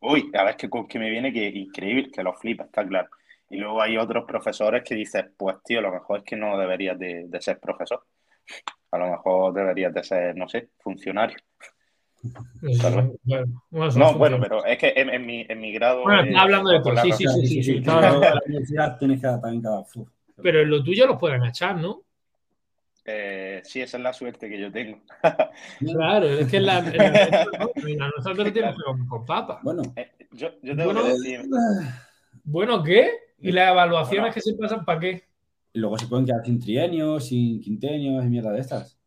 Uy, a ver qué, con qué me viene, que increíble, que lo flipa, está claro. Y luego hay otros profesores que dicen, pues tío, a lo mejor es que no deberías de ser profesor. A lo mejor deberías de ser, no sé, funcionario no, bueno, pero es que en, mi, en mi, grado. Bueno, hablando de esto, sí, sí, sí, sí, sí, Claro, la universidad tienes que cada. Pero en lo tuyo los pueden echar, ¿no? Eh, sí, esa es la suerte que yo tengo. claro, es que la, la, nosotros tenemos con, con papa. Bueno, eh, yo, yo tengo bueno, que decir. Bueno, ¿qué? ¿Y las evaluaciones que se pasan para qué? Y luego se pueden quedar sin trienios, sin quintenios y mierda de estas.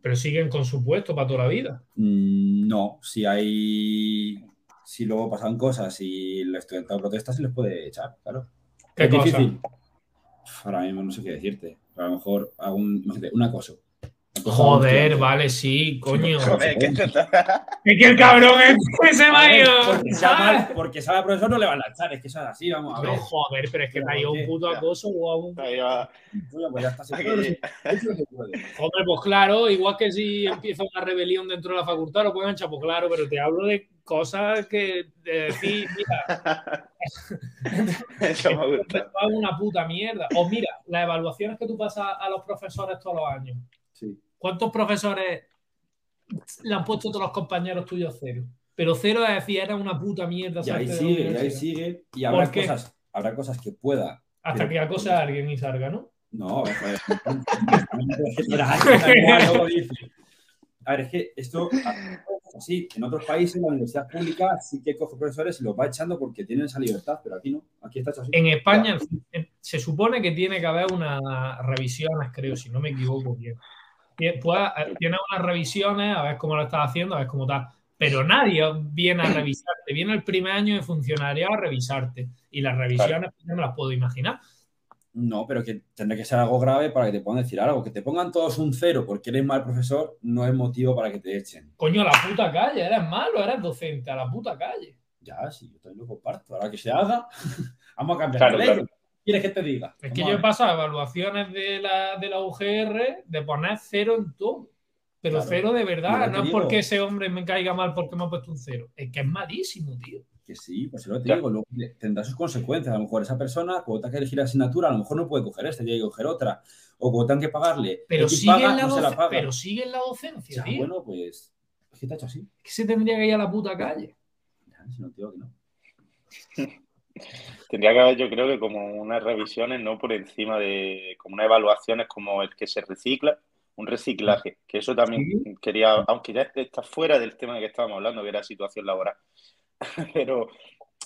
Pero siguen con su puesto para toda la vida. Mm, no, si hay. Si luego pasan cosas y el estudiantado protesta, se les puede echar, claro. ¿Qué es difícil. Ahora mismo no sé qué decirte. A lo mejor hago un, un acoso. Joder, vale, sí, coño. Joder, ¿qué es que el cabrón es se va a ir. Porque sabe al profesor no le van a echar, es que eso es así, vamos a ver. joder, pero es que me ha ido un puto acoso o a un. Pues ya está, Joder, pues claro, igual que si empieza una rebelión dentro de la facultad, lo pueden echar, pues claro, pero te hablo de cosas que de decir, mira. Eso me gusta. una puta mierda. O mira, las evaluaciones que tú pasas a los profesores todos los años. ¿Cuántos profesores le han puesto todos los compañeros tuyos cero? Pero cero es decir, era una puta mierda. Y ahí sigue, y ahí sigue. Y habrá cosas, habrá cosas que pueda. Hasta que acose a alguien y salga, ¿no? No, a ver, es que esto, así, en otros países la universidad pública sí que coge profesores y los va echando porque tienen esa libertad, pero aquí no, aquí está hecho así. En España se supone que tiene que haber unas revisiones, creo, si no me equivoco bien. Pues, eh, tiene unas revisiones, a ver cómo lo estás haciendo, a ver cómo está. Pero nadie viene a revisarte. Viene el primer año de funcionariado a revisarte. Y las revisiones pues, no me las puedo imaginar. No, pero que tendrá que ser algo grave para que te puedan decir algo. Que te pongan todos un cero porque eres mal profesor no es motivo para que te echen. Coño, a la puta calle, eres malo, eres docente, a la puta calle. Ya, sí, yo también lo comparto. Ahora que se haga, vamos a cambiar la ley quieres que te diga? Es que yo he pasado evaluaciones de la, de la UGR de poner cero en todo. Pero cero de verdad, no es porque ese hombre me caiga mal porque me ha puesto un cero. Es que es malísimo, tío. Que sí, pues lo te digo, luego tendrá sus consecuencias. A lo mejor esa persona, cuando tenga que elegir asignatura, a lo mejor no puede coger esta, tiene que coger otra. O cuando tengan que pagarle, pero sigue, en la pero sigue en la docencia, tío. Bueno, pues es que te ha hecho así. Es que se tendría que ir a la puta calle. si no, tío, que no. Tendría que haber, yo creo que como unas revisiones, no por encima de, como unas evaluaciones como el que se recicla, un reciclaje, que eso también quería, aunque ya está fuera del tema de que estábamos hablando, que era situación laboral, pero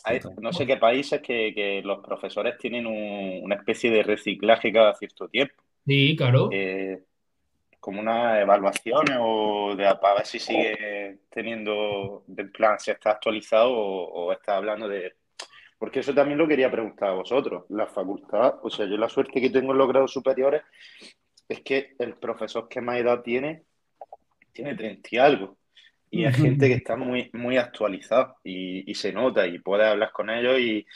hay, no sé qué países que, los profesores tienen una especie de reciclaje cada cierto tiempo. Sí, claro. Eh, como unas evaluaciones o de para ver si sigue teniendo, del plan, si está actualizado o está hablando de porque eso también lo quería preguntar a vosotros. La facultad, o sea, yo la suerte que tengo en los grados superiores es que el profesor que más edad tiene, tiene 30 y algo. Y hay gente que está muy, muy actualizada y, se nota y puedes hablar con ellos y,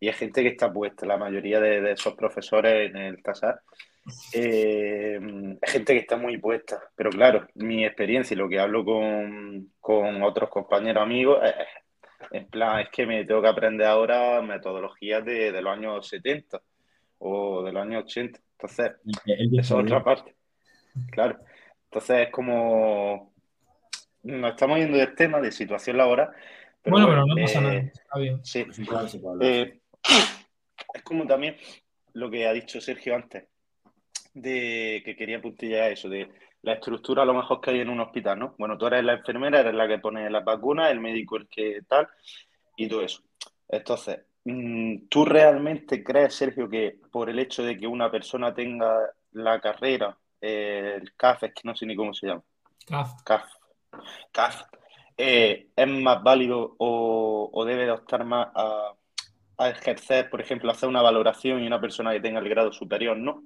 y hay gente que está puesta, la mayoría de, esos profesores en el TASAR, eh, gente que está muy puesta. Pero claro, mi experiencia y lo que hablo con, otros compañeros amigos es, en plan, es que me tengo que aprender ahora metodologías de, los años 70 o de los años 80. Entonces, esa es otra parte. Claro. Entonces es como nos estamos yendo del tema de situación laboral. bueno, pero no pasa nada. Eh, está bien. Sí. Eh, es como también lo que ha dicho Sergio antes, de que quería puntillar eso, de la estructura a lo mejor que hay en un hospital, ¿no? Bueno, tú eres la enfermera, eres la que pone las vacunas, el médico el que tal, y todo eso. Entonces, mm, ¿tú realmente crees, Sergio, que por el hecho de que una persona tenga la carrera, el CAF, es que no sé ni cómo se llama? CAF. CAF. CAF. Eh, ¿Es más válido o, debe de optar más a, a ejercer, por ejemplo, hacer una valoración y una persona que tenga el grado superior no?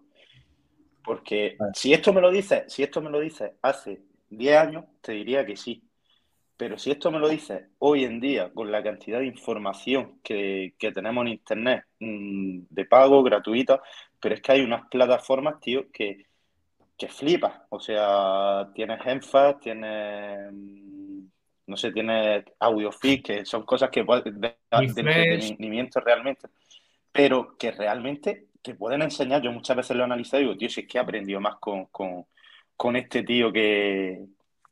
Porque si esto me lo dice, si esto me lo dice hace 10 años, te diría que sí. Pero si esto me lo dice hoy en día, con la cantidad de información que, tenemos en Internet, mm, de pago, gratuita, pero es que hay unas plataformas, tío, que, que flipas. O sea, tienes Enfas, tienes, mm, no sé, tienes AudioFit, que son cosas que de, de entretenimiento realmente, pero que realmente que pueden enseñar. Yo muchas veces lo he analizado y digo, tío, si es que he aprendido más con, este tío que,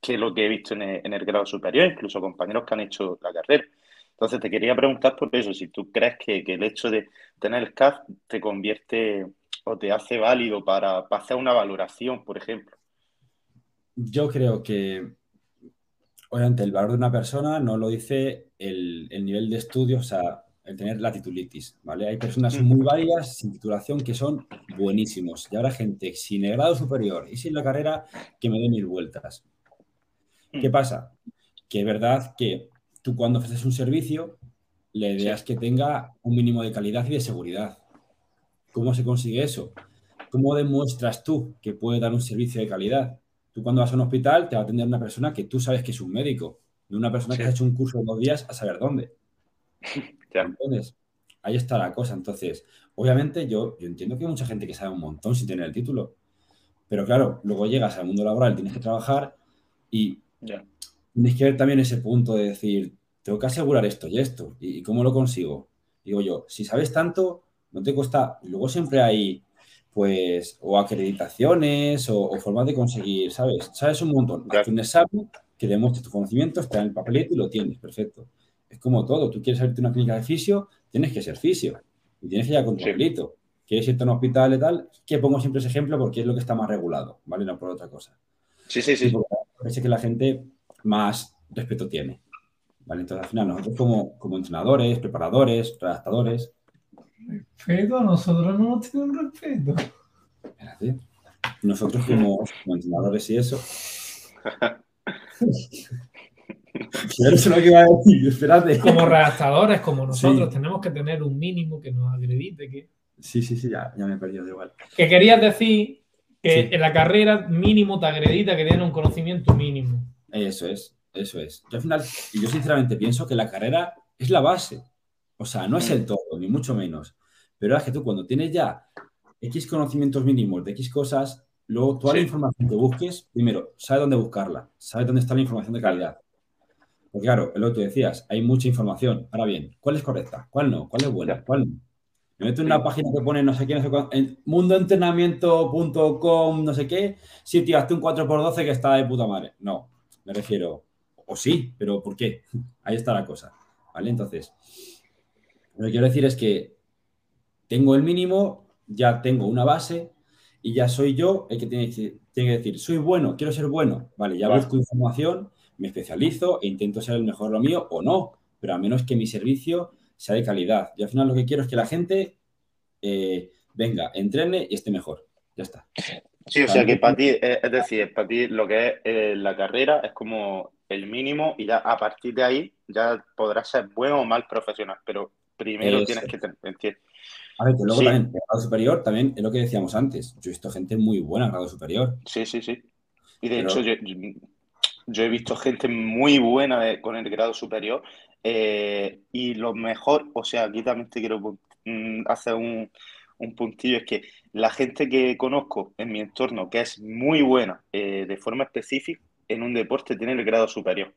lo que he visto en el, grado superior, incluso compañeros que han hecho la carrera. Entonces te quería preguntar por eso, si tú crees que, el hecho de tener el CAF te convierte o te hace válido para, hacer una valoración, por ejemplo. Yo creo que, obviamente, el valor de una persona no lo dice el, el nivel de estudio, o sea, el tener la titulitis, ¿vale? Hay personas muy válidas sin titulación que son buenísimos. Y ahora gente sin el grado superior y sin la carrera que me den mil vueltas. ¿Qué mm. pasa? Que es verdad que tú cuando ofreces un servicio, la idea es que tenga un mínimo de calidad y de seguridad. ¿Cómo se consigue eso? ¿Cómo demuestras tú que puede dar un servicio de calidad? Tú cuando vas a un hospital te va a atender una persona que tú sabes que es un médico, no una persona que ha hecho un curso de dos días a saber dónde. Entonces, ahí está la cosa. Entonces, obviamente yo, yo entiendo que hay mucha gente que sabe un montón sin tener el título. Pero claro, luego llegas al mundo laboral, tienes que trabajar y tienes que ver también ese punto de decir, tengo que asegurar esto y esto. ¿Y, cómo lo consigo? Digo yo, si sabes tanto, no te cuesta. Luego siempre hay, pues, o acreditaciones o, formas de conseguir, ¿sabes? Sabes un montón. Haz un examen que demuestre tus conocimientos, te dan el papelito y lo tienes, perfecto es como todo. Tú quieres abrirte una clínica de fisio, tienes que ser fisio y tienes que ir con tu papelito. Quieres irte a un hospital y tal, que pongo siempre ese ejemplo porque es lo que está más regulado, ¿vale? No por otra cosa. Sí, sí, sí. Parece que la gente más respeto tiene. ¿Vale? Entonces, al final, nosotros como, como entrenadores, preparadores, redactadores. Respeto, nosotros no nos tenemos respeto. Espérate. Nosotros como, como entrenadores y eso. Eso lo que iba a decir, espérate. Como redactadores, como nosotros, tenemos que tener un mínimo que nos acredite que. Sí, sí, sí, ya, me he perdido igual. Que querías decir que en la carrera mínimo te acredita que tiene un conocimiento mínimo. Eso es, eso es. Yo al final, yo sinceramente pienso que la carrera es la base. O sea, no es el todo, ni mucho menos. Pero es que tú cuando tienes ya X conocimientos mínimos de X cosas, luego toda la información que busques, primero, sabes dónde buscarla, sabes dónde está la información de calidad. Porque claro, lo que decías, hay mucha información. Ahora bien, ¿cuál es correcta? ¿Cuál no? ¿Cuál es buena? ¿Cuál no? Me meto en una página que pone no sé qué, no sé cuánto, en mundoentrenamiento.com, no sé qué, sitio, hazte un 4x12 que está de puta madre. No, me refiero, o sí, pero ¿por qué? Ahí está la cosa. ¿Vale? Entonces, lo que quiero decir es que tengo el mínimo, ya tengo una base y ya soy yo el que tiene que, tiene que decir, soy bueno, quiero ser bueno. Vale, ya busco información me especializo e intento ser el mejor lo mío o no, pero a menos que mi servicio sea de calidad. Yo al final lo que quiero es que la gente eh, venga, entrene y esté mejor. Ya está. Sí, o sea que para ti, eh, es decir, para ti lo que es eh, la carrera es como el mínimo y ya a partir de ahí ya podrás ser bueno o mal profesional, pero primero tienes que tener. A ver, luego también, el grado superior también es lo que decíamos antes. Yo he visto gente muy buena en grado superior. Sí, sí, sí. Y de hecho, yo, yo he visto gente muy buena con el grado superior eh, y lo mejor, o sea, aquí también te quiero mm, hacer un, un puntillo, es que la gente que conozco en mi entorno, que es muy buena eh, de forma específica en un deporte, tiene el grado superior.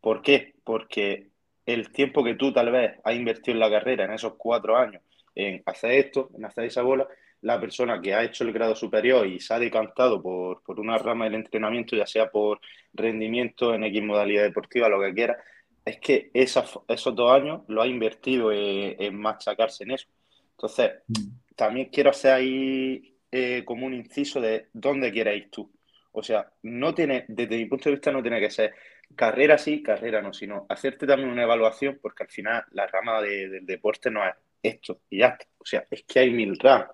¿Por qué? Porque el tiempo que tú tal vez has invertido en la carrera, en esos cuatro años, en hacer esto, en hacer esa bola, la persona que ha hecho el grado superior y se ha decantado por, por una rama del entrenamiento, ya sea por rendimiento en X modalidad deportiva, lo que quiera, es que esos dos años lo ha invertido en, en machacarse en eso. Entonces, mm también quiero hacer ahí eh, como un inciso de dónde quieres ir tú. O sea, no tiene, desde mi punto de vista, no tiene que ser carrera sí, carrera no, sino hacerte también una evaluación, porque al final la rama del deporte no es esto y ya O sea, es que hay mil ramas.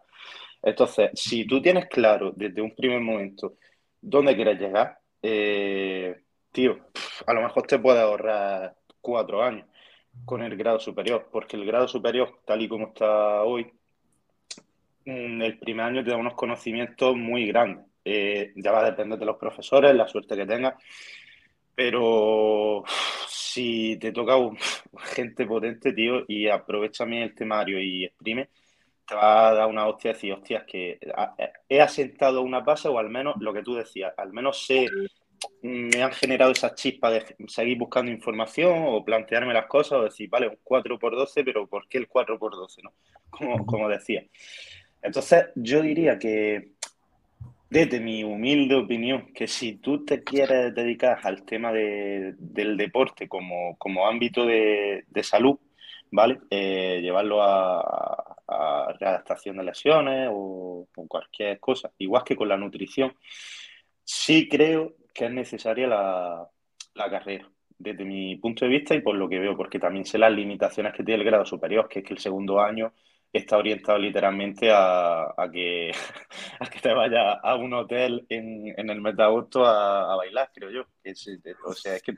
Entonces, si tú tienes claro desde un primer momento dónde quieres llegar, eh, tío, a lo mejor te puede ahorrar cuatro años con el grado superior, porque el grado superior, tal y como está hoy, Mm, el primer año te da unos conocimientos muy grandes. Eh, ya va a depender de los profesores, la suerte que tengas. Pero si te toca gente potente, tío, y aprovecha bien el temario y exprime, te va a dar una hostia y decir, hostias, que he asentado una base o al menos lo que tú decías, al menos sé, me han generado esa chispa de seguir buscando información o plantearme las cosas o decir, vale, un 4x12, pero ¿por qué el 4x12? ¿no? Como, como decía. Entonces, yo diría que, desde mi humilde opinión, que si tú te quieres dedicar al tema del deporte como, ámbito de, salud, ¿vale? Eh, llevarlo a, a, readaptación de lesiones o, cualquier cosa, igual que con la nutrición, sí creo que es necesaria la, la carrera desde mi punto de vista y por lo que veo, porque también sé las limitaciones que tiene el grado superior, que es que el segundo año está orientado literalmente a, que, que te vayas a un hotel en, el mes de agosto a, bailar, creo yo. o sea, es que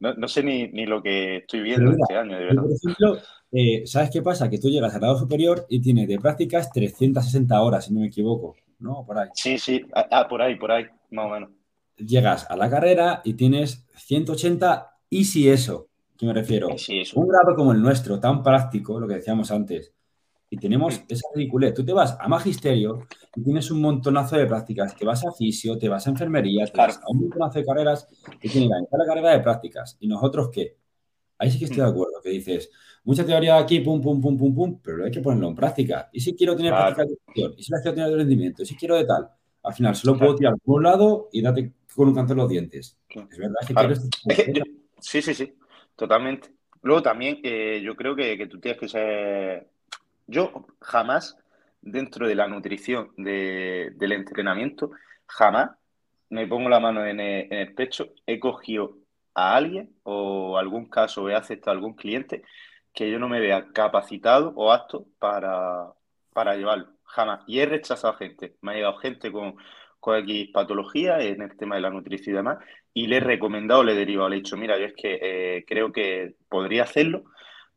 no, sé ni, lo que estoy viendo este año, de verdad. Por ejemplo, eh, ¿sabes qué pasa? Que tú llegas al grado superior y tienes de prácticas 360 horas, si no me equivoco, ¿no? Por ahí. Sí, sí, ah, ah, por ahí, por ahí, más o menos. Llegas a la carrera y tienes 180 y si eso, ¿qué me refiero? Un grado como el nuestro, tan práctico, lo que decíamos antes, y tenemos esa ridiculez. Tú te vas a magisterio y tienes un montonazo de prácticas. Te vas a fisio, te vas a enfermería, te vas a un montonazo de carreras que tienen la la carrera de prácticas. ¿Y nosotros qué? Ahí sí que estoy de acuerdo, que dices, mucha teoría aquí, pum, pum, pum, pum, pum, pero hay que ponerlo en práctica. Y si quiero tener práctica de gestión, y si la quiero tener de rendimiento, y si quiero de tal, al final solo puedo tirar por un lado y date con un canto en los dientes. Es verdad que quieres... Sí, sí, sí, totalmente. Luego también eh, yo creo que, que tú tienes que ser yo jamás, dentro de la nutrición del entrenamiento, jamás me pongo la mano en el, pecho, he cogido a alguien o algún caso he aceptado a algún cliente que yo no me vea capacitado o apto para, para llevarlo. Jamás. Y he rechazado gente. Me ha llegado gente con, con X patología en el tema de la nutrición y demás, y le he recomendado, le he derivado, le he dicho, mira, yo es que eh, creo que podría hacerlo,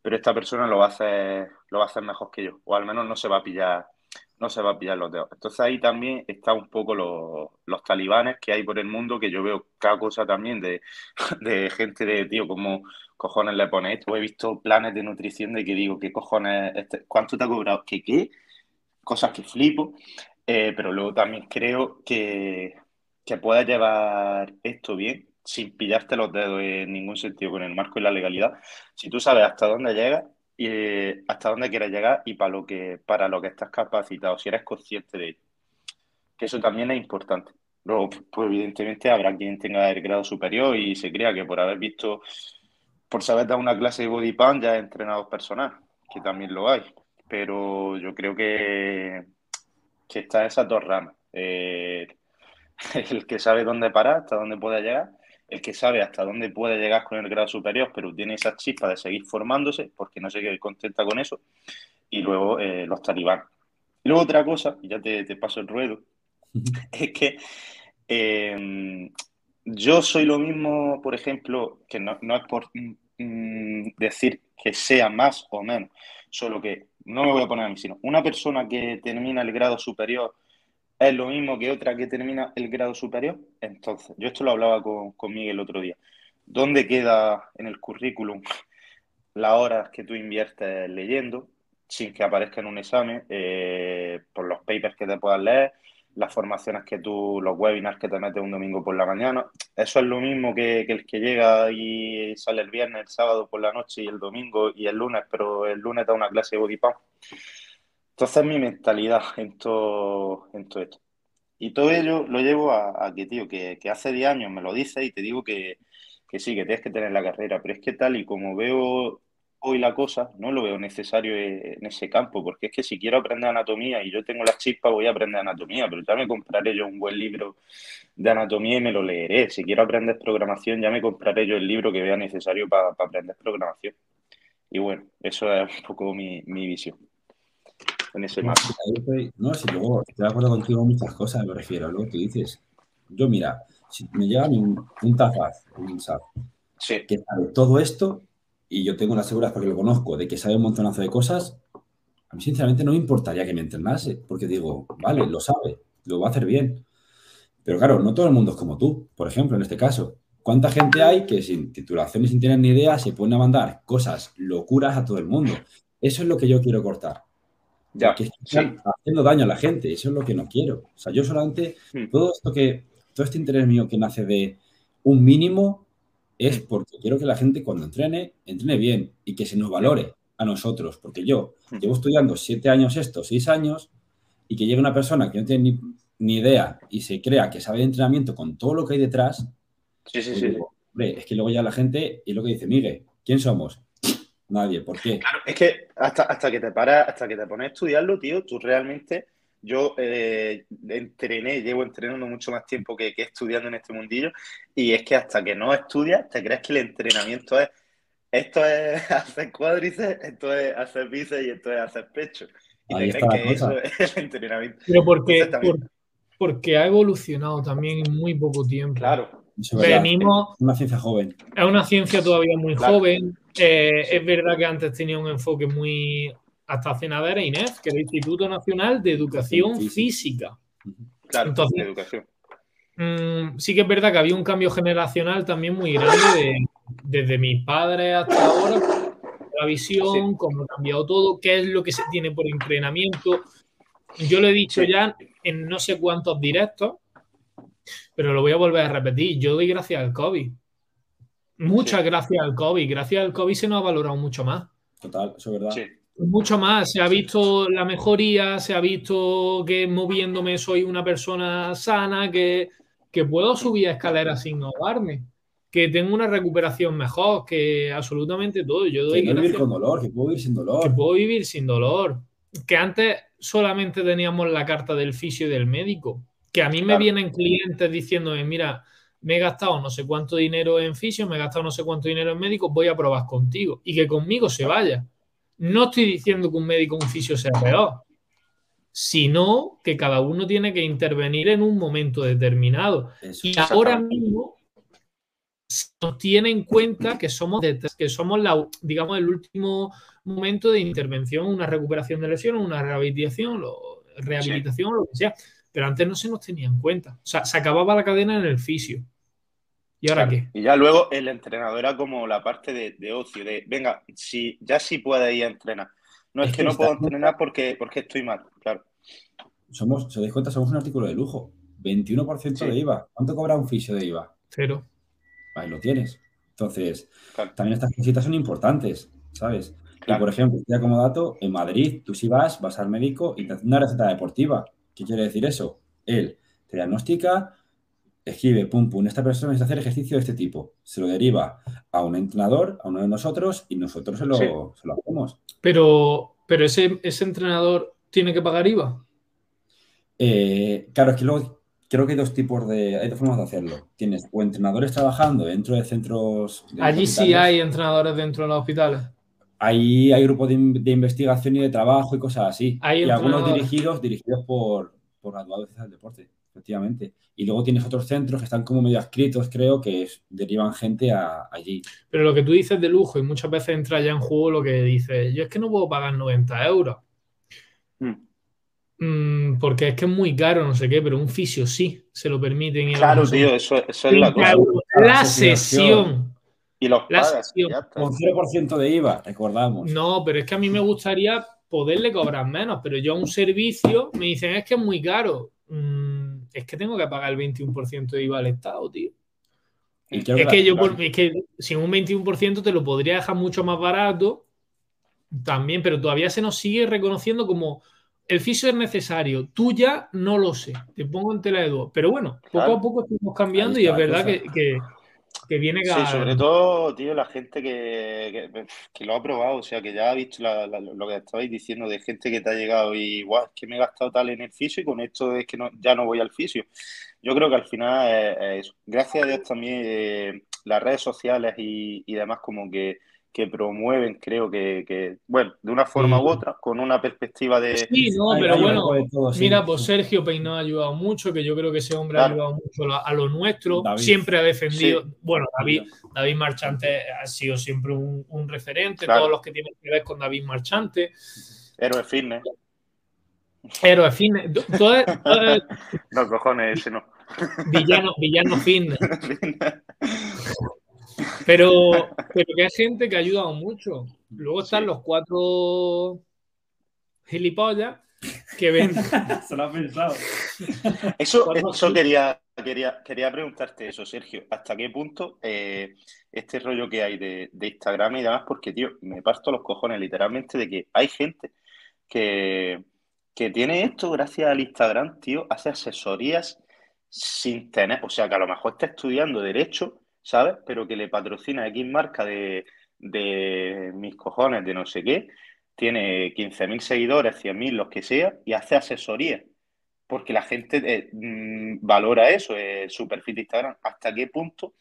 pero esta persona lo va a hacer, lo va a hacer mejor que yo, o al menos no se va a pillar, no se va a pillar los dedos. Entonces ahí también está un poco los, talibanes que hay por el mundo, que yo veo cada cosa también de, gente de, tío, como cojones le pone esto. He visto planes de nutrición de que digo, ¿qué cojones? Este, ¿Cuánto te ha cobrado? ¿Qué qué? Cosas que flipo. Eh, pero luego también creo que, que pueda llevar esto bien sin pillarte los dedos en ningún sentido con el marco y la legalidad, si tú sabes hasta dónde llegas eh, hasta dónde quieres llegar y para lo que para lo que estás capacitado, si eres consciente de ello. Que eso también es importante. Luego, pues evidentemente habrá quien tenga el grado superior y se crea que por haber visto, por saber dar una clase de body pump ya es entrenado personal, que también lo hay. Pero yo creo que, que está esas dos ramas. Eh, el que sabe dónde parar, hasta dónde puede llegar, el que sabe hasta dónde puede llegar con el grado superior, pero tiene esa chispa de seguir formándose, porque no se quede contenta con eso, y luego eh, los talibanes. Y luego otra cosa, y ya te, paso el ruedo, es que em, yo soy lo mismo, por ejemplo, que no, es por mm, decir que sea más o menos, solo que no me voy a poner a mí, sino una persona que termina el grado superior es lo mismo que otra que termina el grado superior. Entonces, yo esto lo hablaba con, Miguel el otro día. ¿Dónde queda en el currículum las horas que tú inviertes leyendo, sin que aparezca en un examen, eh, por los papers que te puedas leer, las formaciones que tú, los webinars que te metes un domingo por la mañana. Eso es lo mismo que, el que llega y sale el viernes, el sábado por la noche y el domingo y el lunes, pero el lunes da una clase de body. Entonces mi mentalidad en todo, en todo esto. Y todo ello lo llevo a, que, tío, que, hace 10 años me lo dice y te digo que, que sí, que tienes que tener la carrera, pero es que tal y como veo hoy la cosa, no lo veo necesario en ese campo, porque es que si quiero aprender anatomía y yo tengo las chispas, voy a aprender anatomía, pero ya me compraré yo un buen libro de anatomía y me lo leeré. Si quiero aprender programación, ya me compraré yo el libro que vea necesario para aprender programación. Y bueno, eso es un poco mi, visión en ese marco. No, si luego estoy de acuerdo contigo en muchas cosas, me refiero a lo que dices. Yo, mira, si me llega un, un tafaz, un SAP, que sabe todo esto, y yo tengo la seguridad porque lo conozco de que sabe un montonazo de cosas, a mí sinceramente no me importaría que me entrenase, porque digo, vale, lo sabe, lo va a hacer bien. Pero claro, no todo el mundo es como tú, por ejemplo, en este caso. ¿Cuánta gente hay que sin titulación y sin tener ni idea se pueden a mandar cosas, locuras a todo el mundo? Eso es lo que yo quiero cortar. Ya, que están haciendo daño a la gente, eso es lo que no quiero. O sea, yo solamente, hmm. todo esto que, todo este interés mío que nace de un mínimo, es porque quiero que la gente cuando entrene, entrene bien y que se nos valore a nosotros. Porque yo llevo estudiando siete años esto, seis años, y que llegue una persona que no tiene ni, idea y se crea que sabe de entrenamiento con todo lo que hay detrás. Sí, sí, sí. es que luego ya la gente, y lo que dice, Miguel, ¿quién somos? Nadie, ¿por qué? Claro, es que hasta, hasta que te paras, hasta que te pones a estudiarlo, tío, tú realmente yo eh, entrené, llevo entrenando mucho más tiempo que, estudiando en este mundillo y es que hasta que no estudias te crees que el entrenamiento es esto es hacer cuádriceps, esto es hacer bíceps y esto es hacer pecho. Y te crees que eso es el entrenamiento. Pero porque, porque ha evolucionado también en muy poco tiempo. Claro. Venimos. Una ciencia joven. Es una ciencia todavía muy joven. Eh, es verdad que antes tenía un enfoque muy hasta Cenadera Inés, que es el Instituto Nacional de Educación Física. Claro, Entonces, educación. Mm, sí que es verdad que había un cambio generacional también muy grande desde mis padres hasta ahora, la visión, cómo ha cambiado todo, qué es lo que se tiene por entrenamiento. Yo lo he dicho ya en no sé cuántos directos, pero lo voy a volver a repetir. Yo doy gracias al COVID. Muchas gracias al COVID. Gracias al COVID se nos ha valorado mucho más. Total, eso es verdad. Sí. Mucho más, se ha visto la mejoría, se ha visto que moviéndome soy una persona sana, que, puedo subir escaleras sin ahogarme, que tengo una recuperación mejor, que absolutamente todo. Yo doy que vivir con dolor, que puedo vivir sin dolor. Que puedo vivir sin dolor. Que antes solamente teníamos la carta del fisio y del médico. Que a mí me vienen clientes diciéndome, mira, me he gastado no sé cuánto dinero en fisio, me he gastado no sé cuánto dinero en médico, voy a probar contigo. Y que conmigo se vaya. No estoy diciendo que un médico o un fisio sea peor, sino que cada uno tiene que intervenir en un momento determinado. y ahora mismo se nos tiene en cuenta que somos, que somos la, digamos, el último momento de intervención, una recuperación de lesiones, una rehabilitación, rehabilitación o lo que sea. Pero antes no se nos tenía en cuenta. O sea, se acababa la cadena en el fisio. ¿Y ahora qué? Y ya luego el entrenador era como la parte de, ocio, de venga, si, ya sí puede ir a entrenar. No es, que, no puedo entrenar porque, porque estoy mal, claro. Somos, se dais cuenta, somos un artículo de lujo. 21% de IVA. ¿Cuánto cobra un fisio de IVA? Cero. Ahí lo tienes. Entonces, también estas cositas son importantes, ¿sabes? Y por ejemplo, ya como dato, en Madrid, tú si vas, vas al médico y te hace una receta deportiva. ¿Qué quiere decir eso? Él te diagnostica, escribe, pum, pum, esta persona necesita hacer ejercicio de este tipo. Se lo deriva a un entrenador, a uno de nosotros, y nosotros se lo, hacemos. Pero, pero ese, ese entrenador tiene que pagar IVA. Eh, claro, es que luego creo que hay dos tipos de. Hay dos formas de hacerlo. Tienes o entrenadores trabajando dentro de centros. Allí sí hay entrenadores dentro de los hospitales. Ahí hay grupos de, investigación y de trabajo y cosas así. y algunos dirigidos, dirigidos por, por graduados del deporte efectivamente. Y luego tienes otros centros que están como medio adscritos, creo, que derivan gente allí. Pero lo que tú dices de lujo, y muchas veces entra ya en juego lo que dices, yo es que no puedo pagar 90 euros. Hmm. Mm, porque es que es muy caro, no sé qué, pero un fisio sí se lo permiten. Claro, tío, eso, es la cosa. La sesión. Y los pagas, Con 0% de IVA, recordamos. No, pero es que a mí me gustaría poderle cobrar menos, pero yo a un servicio me dicen es que es muy caro. Mm, es que tengo que pagar el 21% de IVA al Estado, tío. es, que yo, es que sin un 21% te lo podría dejar mucho más barato también, pero todavía se nos sigue reconociendo como el fisio es necesario. Tú ya no lo sé. Te pongo en tela de dos. Pero bueno, poco a poco estamos cambiando y es verdad que, que, viene Sí, sobre todo, tío, la gente que, lo ha probado, o sea, que ya ha visto lo que estabais diciendo de gente que te ha llegado y, guau, es que me he gastado tal en el fisio y con esto es que no, ya no voy al fisio. Yo creo que al final, es, gracias a Dios también, eh, las redes sociales y, y demás como que que promueven, creo que, bueno, de una forma u otra, con una perspectiva de... Sí, no, pero bueno, mira, pues Sergio Peinado ha ayudado mucho, que yo creo que ese hombre ha ayudado mucho a, lo nuestro, siempre ha defendido, bueno, David, David Marchante ha sido siempre un, referente, todos los que tienen que ver con David Marchante. Héroe fitness. Héroe fitness. no, cojones, ese no. Villano, villano fitness. Pero, pero que hay gente que ha ayudado mucho. Luego están los cuatro gilipollas que ven. Se lo ha pensado. Eso, eso quería, quería, quería preguntarte eso, Sergio. ¿Hasta qué punto eh, este rollo que hay de, Instagram y demás? Porque, tío, me parto los cojones literalmente de que hay gente que, que tiene esto gracias al Instagram, tío, hace asesorías sin tener, o sea, que a lo mejor está estudiando derecho ¿sabes? Pero que le patrocina X marca de, mis cojones, de no sé qué, tiene 15.000 seguidores, 100.000, los que sea, y hace asesoría. Porque la gente eh, mm, valora eso, eh, su perfil de Instagram. ¿Hasta qué punto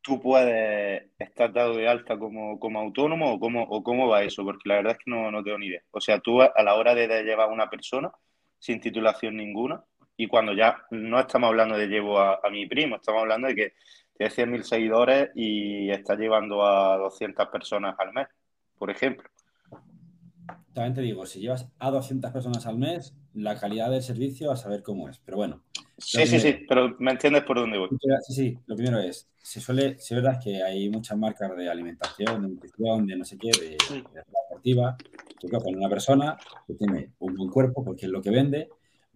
tú puedes estar dado de alta como, autónomo o cómo, cómo va eso? Porque la verdad es que no, no tengo ni idea. O sea, tú a la hora de llevar a una persona sin titulación ninguna, y cuando ya no estamos hablando de llevo a mi primo, estamos hablando de que tiene 100.000 seguidores y está llevando a 200 personas al mes, por ejemplo. También te digo, si llevas a 200 personas al mes, la calidad del servicio a saber cómo es. Pero bueno. Sí, sí, sí, pero me entiendes por dónde voy. Sí, sí, lo primero es, se suele, si es verdad que hay muchas marcas de alimentación, de nutrición, de no sé qué, de, de deportiva, tú con una persona que tiene un buen cuerpo porque es lo que vende,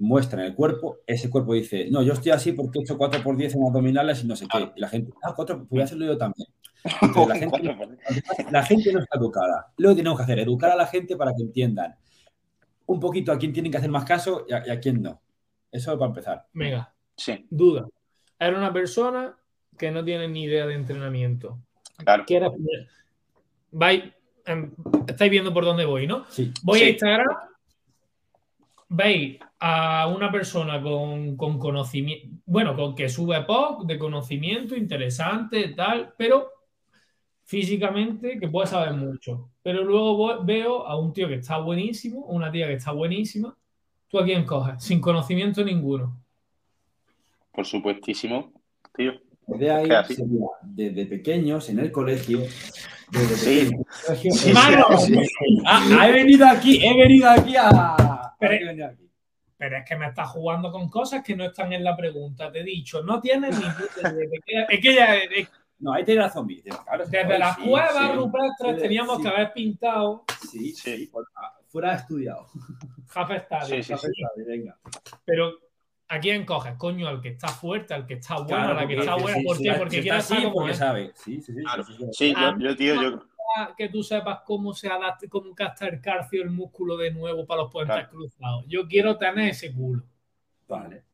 muestran el cuerpo, ese cuerpo dice, no, yo estoy así porque he hecho 4 por 10 en abdominales y no sé qué. Y la gente, ah, 4, pues voy a hacerlo yo también. la, gente, no está educada. Luego tenemos que hacer, educar a la gente para que entiendan un poquito a quién tienen que hacer más caso y a, quién no. Eso para empezar. Venga, sí. duda. Era una persona que no tiene ni idea de entrenamiento. Claro. Vais, em, estáis viendo por dónde voy, ¿no? Sí. Voy a Instagram veis a una persona con, conocimiento, bueno, con que sube poco, de conocimiento interesante, tal, pero físicamente que puede saber mucho. Pero luego veo a un tío que está buenísimo, una tía que está buenísima. ¿Tú a quién coges? Sin conocimiento ninguno. Por supuestísimo, tío. De ahí, desde pequeños en el colegio, desde sí. sí, ah, he venido aquí, he venido aquí a pero, es que me estás jugando con cosas que no están en la pregunta. Te he dicho, no tienes ni. es que ya. no, ahí tiene razón. Desde las cuevas rupestres teníamos que haber pintado. Sí, sí. Fuera estudiado. Half sí, venga. Pero ¿A quién coges? Coño, al que está fuerte, al que está bueno, al que está bueno. ¿Por qué? Porque quiere porque sabe. Sí, sí, sí. Sí, yo, tío, yo, que tú sepas cómo se adapta, cómo capta el calcio, el músculo de nuevo para los puentes cruzados. Yo quiero tener ese culo. Vale.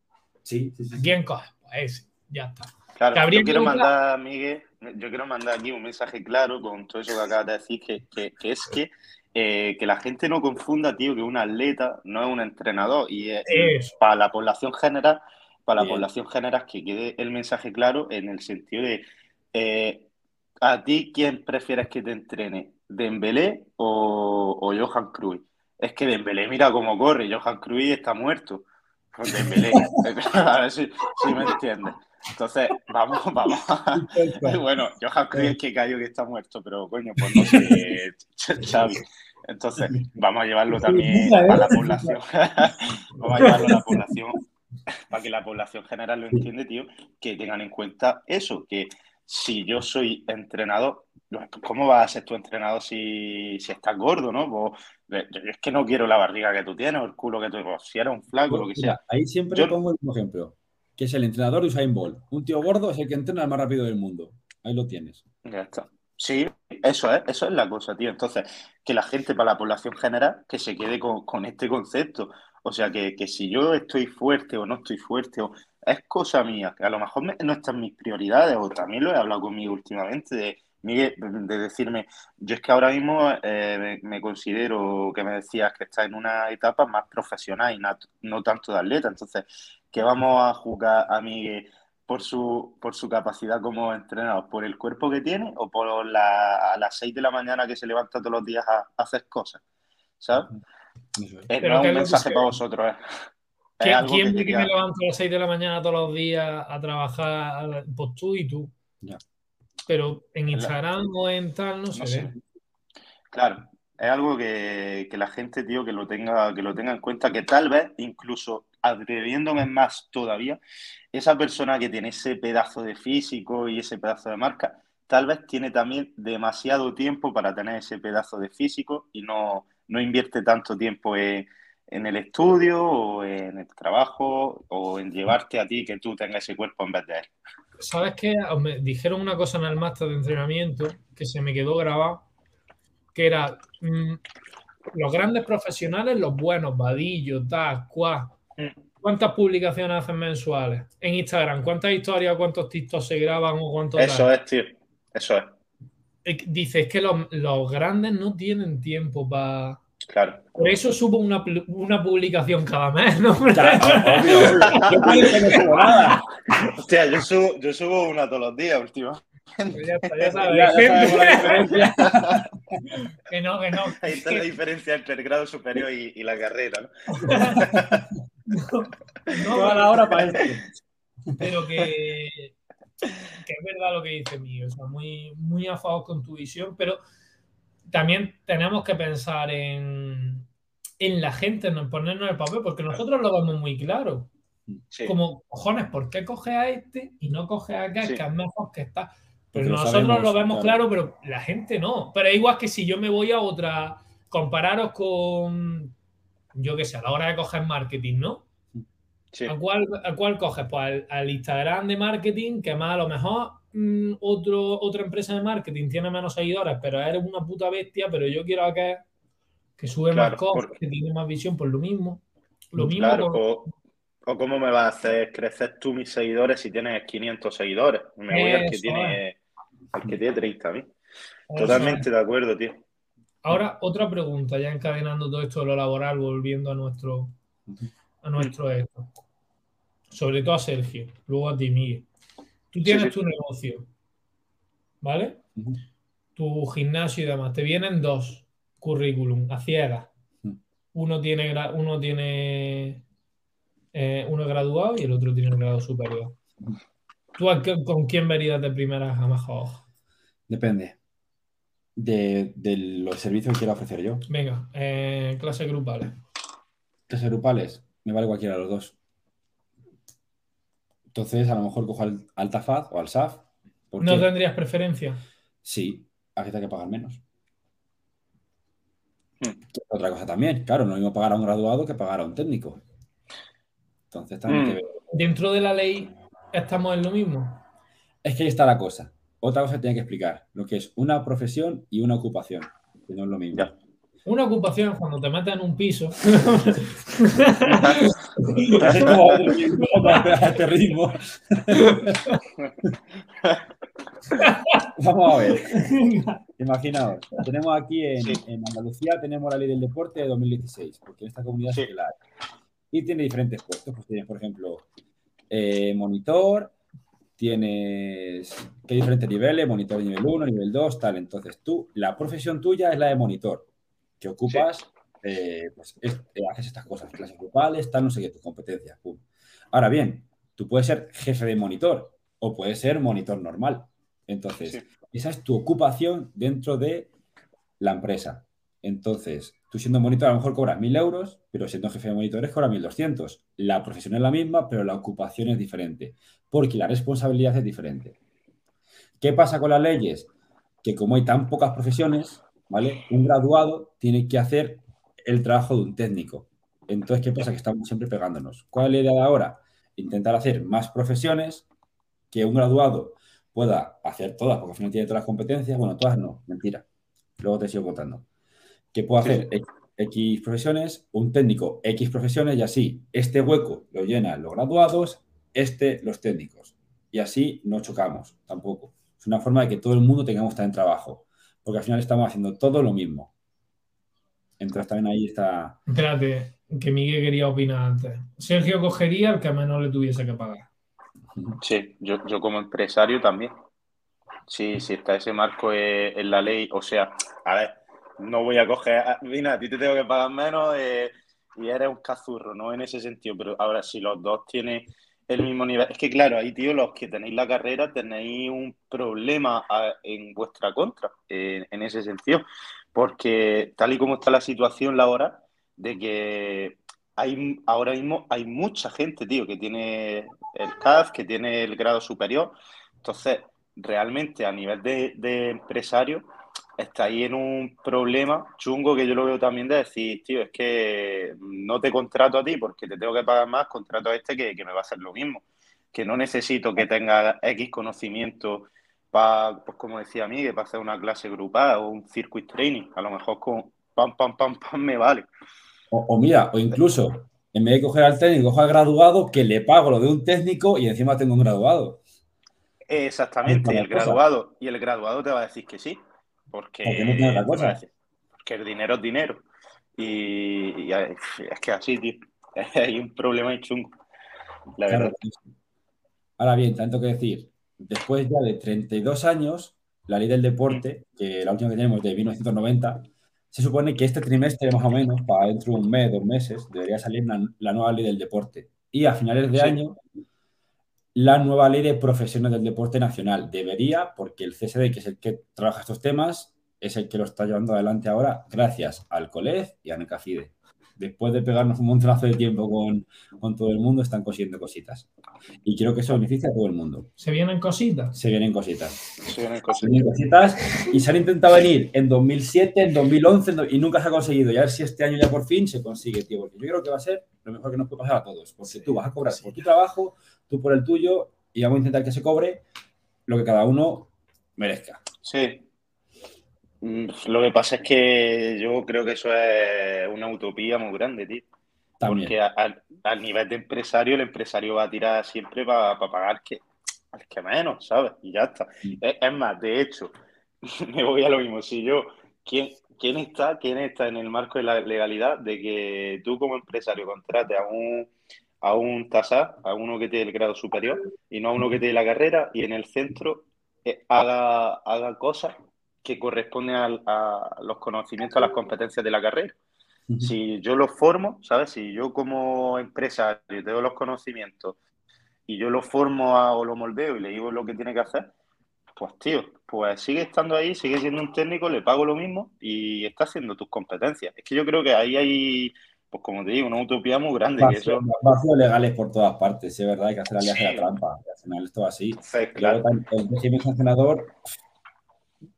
Sí, sí, sí. ¿Quién coge? Pues ese, ya está. Claro, yo quiero mandar, Miguel, yo quiero mandar aquí un mensaje claro con todo eso que acabas de decir, que, que, que es que, eh, que la gente no confunda, tío, que un atleta no es un entrenador. Y para la población general, para la población general, que quede el mensaje claro en el sentido de eh, ¿A ti quién prefieres que te entrene? ¿Dembélé o, o Johan Cruyff? Es que Dembélé mira cómo corre, Johan Cruyff está muerto. Con Dembélé. a ver si, me entiendes. Entonces, vamos, vamos. bueno, Johan Cruyff es que cayó que está muerto, pero coño, pues no sé, Xavi. Entonces, vamos a llevarlo también a la población. vamos a llevarlo a la población para que la población general lo entiende, tío, que tengan en cuenta eso, que si yo soy entrenador, ¿cómo vas a ser tu entrenador si, si estás gordo, no? Pues, es que no quiero la barriga que tú tienes o el culo que tú tienes. Si eres un flaco, lo que sea. Ahí siempre pongo el mismo ejemplo, que es el entrenador de Usain Bolt. Un tío gordo es el que entrena el más rápido del mundo. Ahí lo tienes. Ya está. Sí, eso es, eso es la cosa, tío. Entonces, que la gente, para la población general, que se quede con, este concepto. O sea, que, si yo estoy fuerte o no estoy fuerte, o, es cosa mía, que a lo mejor no están mis prioridades, o también lo he hablado conmigo últimamente, de, de decirme, yo es que ahora mismo eh, me, considero que me decías que está en una etapa más profesional y no, tanto de atleta. Entonces, ¿qué vamos a jugar a Miguel por su, por su capacidad como entrenador? ¿Por el cuerpo que tiene o por la, a las 6 de la mañana que se levanta todos los días a, hacer cosas? ¿Sabes? Es, no un mensaje para vosotros. ¿eh? ¿Quién, que, me levanto a las 6 de la mañana todos los días a trabajar? Pues tú y tú. Ya pero en Instagram o en tal no, se ve. Claro, es algo que, la gente, tío, que lo tenga, que lo tenga en cuenta, que tal vez, incluso atreviéndome más todavía, esa persona que tiene ese pedazo de físico y ese pedazo de marca, tal vez tiene también demasiado tiempo para tener ese pedazo de físico y no, no invierte tanto tiempo en, en el estudio o en el trabajo o en llevarte a ti que tú tengas ese cuerpo en vez de él. ¿Sabes qué? Me dijeron una cosa en el máster de entrenamiento que se me quedó grabado, que era mm, los grandes profesionales, los buenos, Vadillo, tal, cuá. Mm. ¿Cuántas publicaciones hacen mensuales en Instagram? ¿Cuántas historias, cuántos TikToks se graban o cuántos... Eso es, tío. Eso es. Dice, es que los, los grandes no tienen tiempo para Claro. Por eso subo una, una publicación cada mes, ¿no? Hostia, yo subo, yo subo una todos los días, último. Pues ya, está, ya sabes. la diferencia. que no, que no. Ahí está la diferencia entre el grado superior y, y la carrera, ¿no? no, no a la hora para esto. Pero que, que es verdad lo que dice mío, o sea, muy, muy a favor con tu visión, pero también tenemos que pensar en, la gente, en ponernos el papel, porque nosotros lo vemos muy claro. Como, cojones, ¿por qué coge a este y no coge a aquel que es mejor que está? Pero nosotros lo vemos claro. pero la gente no. Pero es igual que si yo me voy a otra, compararos con, yo qué sé, a la hora de coger marketing, ¿no? ¿A, cuál, ¿A cuál coges? Pues al, al, Instagram de marketing, que más a lo mejor Mm, otro, otra empresa de marketing tiene menos seguidores, pero eres una puta bestia, pero yo quiero que, que sube más cosas, que tiene más visión, por lo mismo. Lo mismo o, cómo me vas a hacer crecer tú mis seguidores si tienes 500 seguidores. Me voy al que tiene, que tiene 30 mí. Totalmente de acuerdo, tío. Ahora, otra pregunta, ya encadenando todo esto de lo laboral, volviendo a nuestro, a nuestro esto. Sobre todo a Sergio, luego a ti, Miguel. Tú tienes tu negocio, ¿vale? Tu gimnasio y demás. Te vienen dos currículum a ciegas. Uno tiene, uno tiene eh, uno es graduado y el otro tiene un grado superior. ¿Tú con quién verías de primera a mejor? Depende de, los servicios que quiera ofrecer yo. Venga, eh, clases grupales. Clases grupales, me vale cualquiera de los dos. Entonces, a lo mejor cojo al, al TAFAD o al SAF. ¿No tendrías preferencia? Sí, aquí hay que pagar menos. Hmm. Otra cosa también, claro, no mismo pagar a un graduado que pagar a un técnico. Entonces también hmm. Dentro de la ley estamos en lo mismo. Es que ahí está la cosa. Otra cosa que tiene que explicar, lo que es una profesión y una ocupación, que no es lo mismo. Una ocupación cuando te en un piso. Vamos a ver. Imaginaos, tenemos aquí en, Andalucía tenemos la ley del deporte de 2016, porque en esta comunidad sí. la Y tiene diferentes puestos. Pues tienes, por ejemplo, eh, monitor, tienes ¿qué diferentes niveles, monitor nivel 1, nivel 2, tal. Entonces tú, la profesión tuya es la de monitor que ocupas, eh, pues eh, haces estas cosas, clases grupales, tal, no sé qué, tus competencias. Ahora bien, tú puedes ser jefe de monitor o puedes ser monitor normal. Entonces, esa es tu ocupación dentro de la empresa. Entonces, tú siendo monitor a lo mejor cobras 1.000 euros, pero siendo jefe de monitores cobras 1.200. La profesión es la misma, pero la ocupación es diferente, porque la responsabilidad es diferente. ¿Qué pasa con las leyes? Que como hay tan pocas profesiones, ¿vale? Un graduado tiene que hacer el trabajo de un técnico. Entonces, ¿qué pasa? Que estamos siempre pegándonos. ¿Cuál es la idea de ahora? Intentar hacer más profesiones que un graduado pueda hacer todas, porque al final tiene todas las competencias. Bueno, todas no, mentira. Luego te sigo contando. Que pueda hacer X profesiones, un técnico X profesiones y así. Este hueco lo llenan los graduados, este los técnicos. Y así no chocamos tampoco. Es una forma de que todo el mundo tengamos también trabajo, porque al final estamos haciendo todo lo mismo. Entonces también ahí está... Espérate, que Miguel quería opinar antes. Sergio cogería el que menos le tuviese que pagar. Sí, yo, yo como empresario también. Sí, sí está ese marco en la ley. O sea, a ver, no voy a coger, mira, a ti te tengo que pagar menos eh, y eres un cazurro, ¿no? En ese sentido, pero ahora si los dos tienen el mismo nivel, es que claro, ahí, tío, los que tenéis la carrera tenéis un problema en vuestra contra, en ese sentido, porque tal y como está la situación laboral, de que hay, ahora mismo hay mucha gente, tío, que tiene el CAF, que tiene el grado superior, entonces, realmente a nivel de empresario, está ahí en un problema chungo que yo lo veo también de decir, tío, es que no te contrato a ti porque te tengo que pagar más, contrato a este que, me va a hacer lo mismo. Que no necesito que tenga X conocimiento para, pues como decía a mí, que para hacer una clase grupal o un circuit training. A lo mejor con pam, pam, pam, pam me vale. O, mira, o incluso, en vez de coger al técnico, coger al graduado, que le pago lo de un técnico y encima tengo un graduado. Exactamente, el graduado, y el graduado te va a decir que sí. Porque, porque el dinero es dinero. Y, es que así, tío, hay un problema y chungo. La verdad. Ahora bien, tanto que decir, después ya de 32 años, la ley del deporte, que la última que tenemos de 1990, se supone que este trimestre más o menos, para dentro de un mes, dos meses, debería salir la, nueva ley del deporte. Y a finales de año la nueva ley de profesiones del deporte nacional. Debería, porque el CSD, que es el que trabaja estos temas, es el que lo está llevando adelante ahora, gracias al COLEF y a NECAFIDE. Después de pegarnos un montonazo de tiempo con, con, todo el mundo, están consiguiendo cositas. Y creo que eso beneficia a todo el mundo. ¿Se vienen cositas? Se vienen cositas. Se vienen cositas. Y se han intentado venir en 2007, en 2011, y nunca se ha conseguido. Y a ver si este año ya por fin se consigue, tío. Porque yo creo que va a ser lo mejor que nos puede pasar a todos. Porque tú vas a cobrar por tu trabajo, tú por el tuyo y vamos a intentar que se cobre lo que cada uno merezca. Sí. Mm, lo que pasa es que yo creo que eso es una utopía muy grande, tío. Porque al, nivel de empresario, el empresario va a tirar siempre para pagar que, al que menos, ¿sabes? Y ya está. Mm. Es, más, de hecho, me voy a lo mismo. Si yo, ¿quién, ¿quién está, quién está en el marco de la legalidad de que tú como empresario contrates a un a un TASA, a uno que tiene el grado superior y no a uno que tiene la carrera y en el centro eh, haga, haga cosas que corresponden a, los conocimientos, a las competencias de la carrera. Si yo los formo, ¿sabes? Si yo como empresario tengo los conocimientos y yo lo formo o lo moldeo y le digo lo que tiene que hacer, pues tío, pues sigue estando ahí, sigue siendo un técnico, le pago lo mismo y está haciendo tus competencias. Es que yo creo que ahí hay pues como te digo, una utopía muy grande. Vacíos, eso... legales por todas partes, es verdad, hay que hacer alias la trampa. Al final esto así. claro. el régimen sancionador,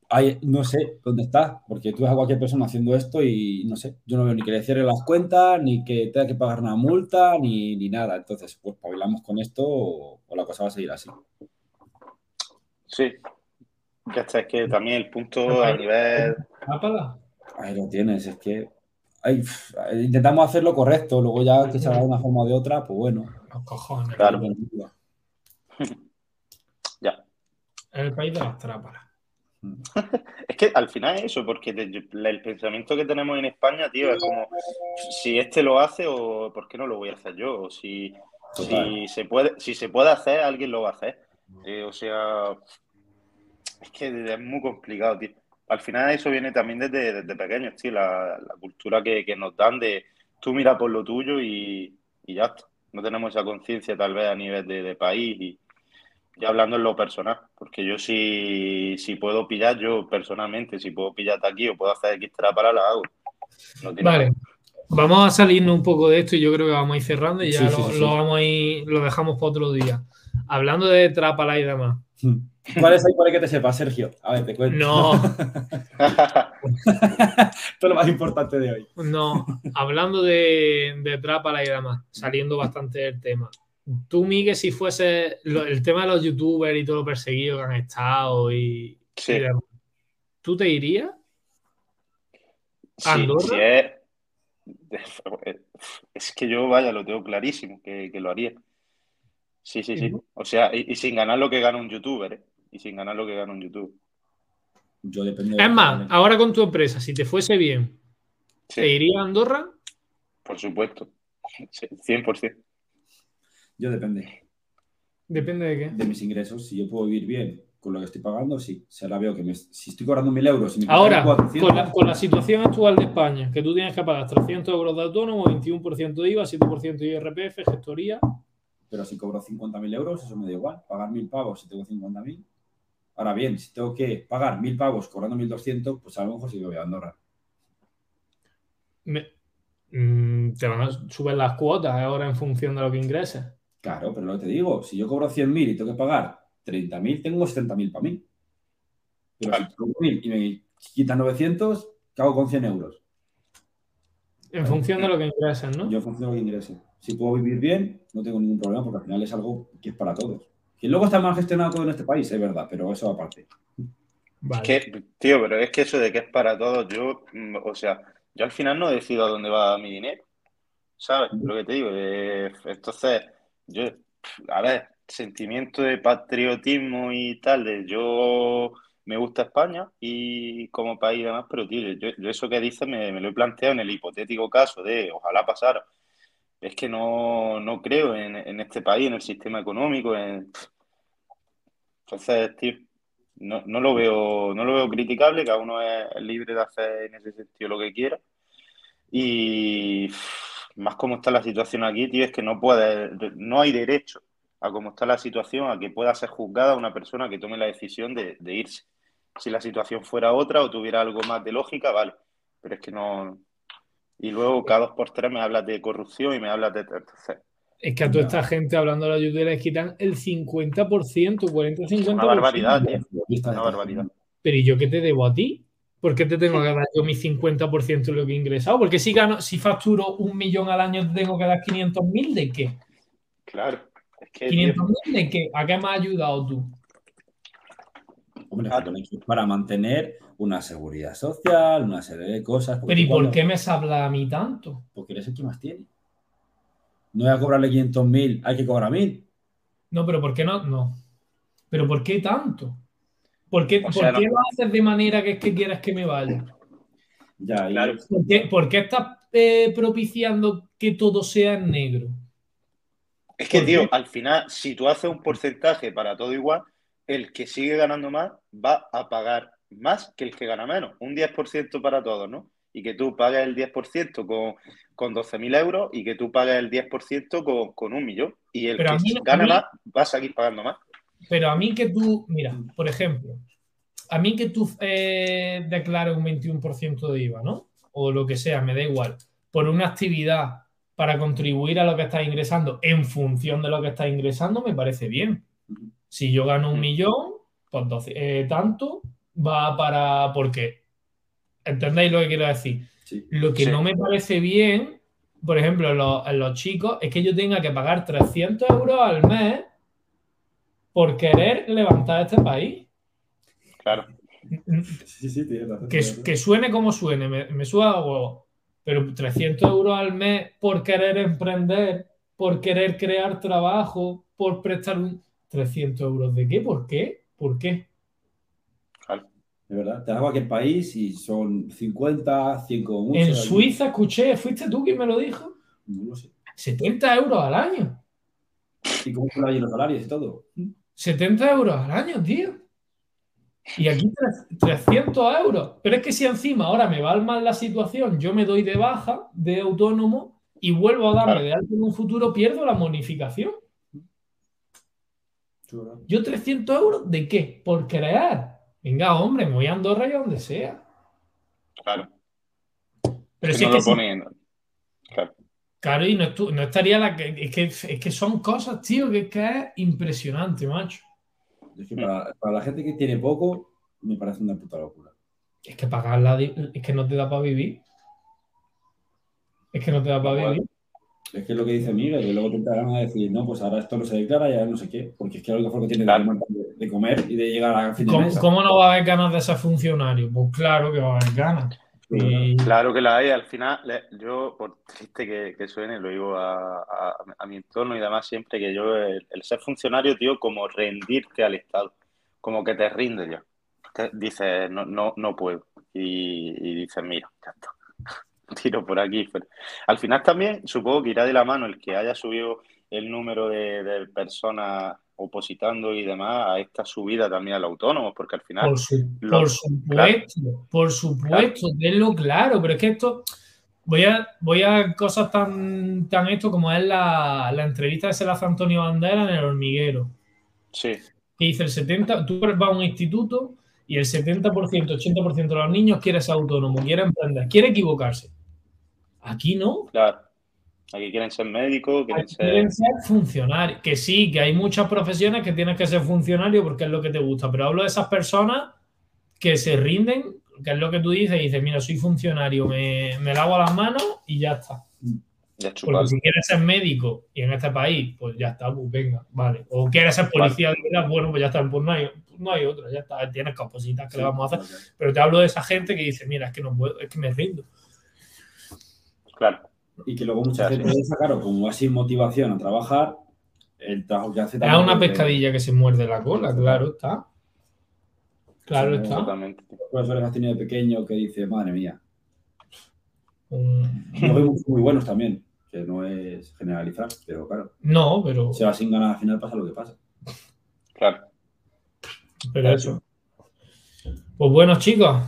hay, no sé dónde está, porque tú ves a cualquier persona haciendo esto y no sé, yo no veo ni que le cierre las cuentas, ni que tenga que pagar una multa, ni, ni nada. Entonces, pues hablamos con esto o, la cosa va a seguir así. Sí, ya está, es que también el punto a nivel. Ahí lo tienes, es que intentamos hacer lo correcto, luego ya que se haga de una forma o de otra, pues bueno. Los cojones. Claro. ya. El país de las trápalas. es que al final es eso, porque el pensamiento que tenemos en España, tío, es como si este lo hace o por qué no lo voy a hacer yo, o si, si se puede, si se puede hacer, alguien lo va a hacer. Eh, o sea, es que es muy complicado, tío al final eso viene también desde, desde pequeños, tío, la, cultura que, nos dan de tú mira por lo tuyo y, ya está. No tenemos esa conciencia tal vez a nivel de, país y ya hablando en lo personal, porque yo si, si puedo pillar, yo personalmente, si puedo pillarte aquí o puedo hacer X para la hago. vale. Vamos a salirnos un poco de esto y yo creo que vamos a ir cerrando y ya lo, vamos a lo dejamos para otro día. Hablando de Trapala y demás. ¿Cuál es el por que te sepa, Sergio? A ver, te cuento. No. Esto es lo más importante de hoy. No, hablando de, de Trapala y demás, saliendo bastante del tema. Tú, Miguel, si fuese lo- el tema de los youtubers y todo lo perseguido que han estado y, Sí. y demás, ¿tú te irías? Sí, ¿Andorra? sí es, es que yo, vaya, lo tengo clarísimo, que, que lo haría. Sí, sí, sí. O sea, y, y sin ganar lo que gana un youtuber, ¿eh? Y sin ganar lo que gana un youtuber. Yo depende de- Es más, ahora con tu empresa, si te fuese bien, Sí, ¿te irías a Andorra? por supuesto. Sí, 100%. Yo depende Depende de qué. de mis ingresos. Si yo puedo vivir bien con lo que estoy pagando, sí. Si ahora veo que me- si estoy cobrando mil euros y me Ahora, quitan 400, con la, con la situación actual de España, que tú tienes que pagar 300 euros de autónomo, 21% de IVA, 7% de IRPF, gestoría. Pero si cobro 50.000 euros, eso me da igual. Pagar mil pavos si tengo 50.000. Ahora bien, si tengo que pagar mil pavos cobrando 1.200, pues a lo mejor sí que voy a Andorra. Me- mm, te van a subir las cuotas ahora en función de lo que ingreses. Claro, pero lo que te digo, si yo cobro 100.000 y tengo que pagar 30.000, tengo 70.000 para mí. Pero Claro. si cobro 1.000 y me quitan 900, ¿qué hago con 100 euros? En función de lo que ingreses, ¿no? Yo funciono lo que ingrese. Si puedo vivir bien, no tengo ningún problema porque al final es algo que es para todos. Que luego está mal gestionado todo en este país, es verdad, pero eso aparte. Vale. Que, tío, pero es que eso de que es para todos, yo, mm, o sea, yo al final no decido a dónde va mi dinero, ¿sabes? Lo que te digo, eh, entonces, yo, a ver, sentimiento de patriotismo y tal, de yo me gusta España y como país y demás, pero tío, yo, yo eso que dices me, me lo he planteado en el hipotético caso de ojalá pasara. Es que no, no creo en, en este país, en el sistema económico, en... Entonces, no, no lo veo, no lo veo criticable, cada uno es libre de hacer en ese sentido lo que quiera. Y más como está la situación aquí, tío, es que no puede, no hay derecho a cómo está la situación, a que pueda ser juzgada una persona que tome la decisión de, de irse. Si la situación fuera otra o tuviera algo más de lógica, vale. Pero es que no. Y luego cada dos por tres me hablas de corrupción y me hablas de. Entonces, Es que a toda No. esta gente hablando de los youtubers les quitan el 50%, 40-50%. una barbaridad, tío. Una barbaridad. Pero ¿y yo qué te debo a ti? ¿Por qué te tengo que dar yo mi 50% de lo que he ingresado? Porque si gano, si facturo un millón al año, te tengo que dar 500.000 de qué? Claro. Es que, tío, ¿500.000 de qué? ¿A qué me has ayudado tú? Hombre, para mantener una seguridad social, una serie de cosas. Pero ¿y por cuando- qué me habla a mí tanto? Porque eres el que más tiene. No voy a cobrarle 500.000, hay que cobrar 1.000. No, pero ¿por qué no? No. ¿Pero por qué tanto? ¿Por qué, O por sea, qué no- lo haces de manera que es que quieras que me vaya? Ya, Claro. ¿Por qué, por qué estás eh, propiciando que todo sea en negro? Es que, ¿Por tío, qué? al final, si tú haces un porcentaje para todo igual, el que sigue ganando más va a pagar más que el que gana menos. Un 10% para todos, ¿no? Y que tú pagues el 10% con, con 12.000 euros y que tú pagues el 10% con, con un millón. Y el Pero que mí gana mí- más va a seguir pagando más. Pero a mí que tú, mira, por ejemplo, a mí que tú eh, declares un 21% de IVA, ¿no? O lo que sea, me da igual, por una actividad para contribuir a lo que estás ingresando en función de lo que estás ingresando, me parece bien. Si yo gano un millón, pues 12, eh, tanto va para... Porque, ¿entendéis lo que quiero decir? sí. Lo que Sí. no me parece bien, por ejemplo, en los, en los chicos, es que yo tenga que pagar 300 euros al mes por querer levantar este país. Claro. Sí, sí, tienes razón, Que, suene como suene, me, me suda a huevo. Pero 300 euros al mes por querer emprender, por querer crear trabajo, por prestar un... 300 euros de qué? ¿Por qué? ¿Por qué? De verdad, te vas a cualquier país y son 50, 100 como mucho. En ahí- Suiza escuché, ¿fuiste tú quien me lo dijo? No lo sé. 70 euros al año. ¿Y cómo son allí los salarios y todo? 70 euros al año, tío. Y aquí tre- 300 euros. Pero es que si encima ahora me va mal la situación, yo me doy de baja de autónomo y vuelvo a darme Claro. de alta en un futuro, pierdo la bonificación. ¿Yo 300 euros de qué? Por crear. Venga, hombre, me voy a Andorra y a donde sea. Claro. Pero Que si no es que lo si- ponen. Claro. Claro, y no, estaría la que es, que. es que son cosas, tío, que, que es impresionante, macho. Es que para, la gente que tiene poco, me parece una puta locura. Es que pagarla, es que no te da para vivir. Es que no te da para vivir. Es que es lo que dice Miguel, y luego te van a decir, no, pues ahora esto no se declara, ya no sé qué, porque es que lo que tiene de, de, comer y de llegar a fin de ¿Cómo, ¿Cómo no va a haber ganas de ser funcionario? Pues claro que va a haber ganas. Claro que la hay. Al final, yo, por triste que, suene, lo digo a, mi entorno y demás siempre, que yo, el, ser funcionario, tío, como rendirte al Estado, como que te rinde ya. dices, no, no, no puedo. Y, y dices, mira, ya está. Tiro por aquí. al final también supongo que irá de la mano el que haya subido el número de personas opositando y demás a esta subida también al autónomo, porque al final... Por, supuesto, por supuesto, tenlo claro, pero es que esto... Voy a, voy a cosas tan, tan esto como es la, la entrevista de Selas Antonio Bandera en el hormiguero. Sí. Que dice el 70, tú vas a un instituto y el 70%, 80% de los niños quiere ser autónomo, quiere emprender, quiere equivocarse. Aquí no. Claro. Aquí quieren ser médicos, quieren, ser... quieren ser funcionarios. Que sí, que hay muchas profesiones que tienes que ser funcionario porque es lo que te gusta. Pero hablo de esas personas que se rinden, que es lo que tú dices, y dices, mira, soy funcionario, me, me lavo las manos y ya está. porque si quieres ser médico y en este país, pues ya está, pues venga, vale. O quieres ser policía de verdad, bueno, pues ya está, pues no hay, no hay otra, ya está, tienes cositas que le vamos a hacer. Pero te hablo de esa gente que dice, mira, es que no puedo, es que me rindo. Claro y que luego mucha gente sacar como así motivación a trabajar el trabajo que hace. Es una pescadilla que se muerde la cola, claro está. Claro está. Exactamente. Profesores que has tenido de pequeño que dice, madre mía. muy buenos también, que no es generalizar, pero claro. No, pero. Se va sin ganas al final pasa lo que pasa. Claro. Pero eso. Pues bueno, chicos,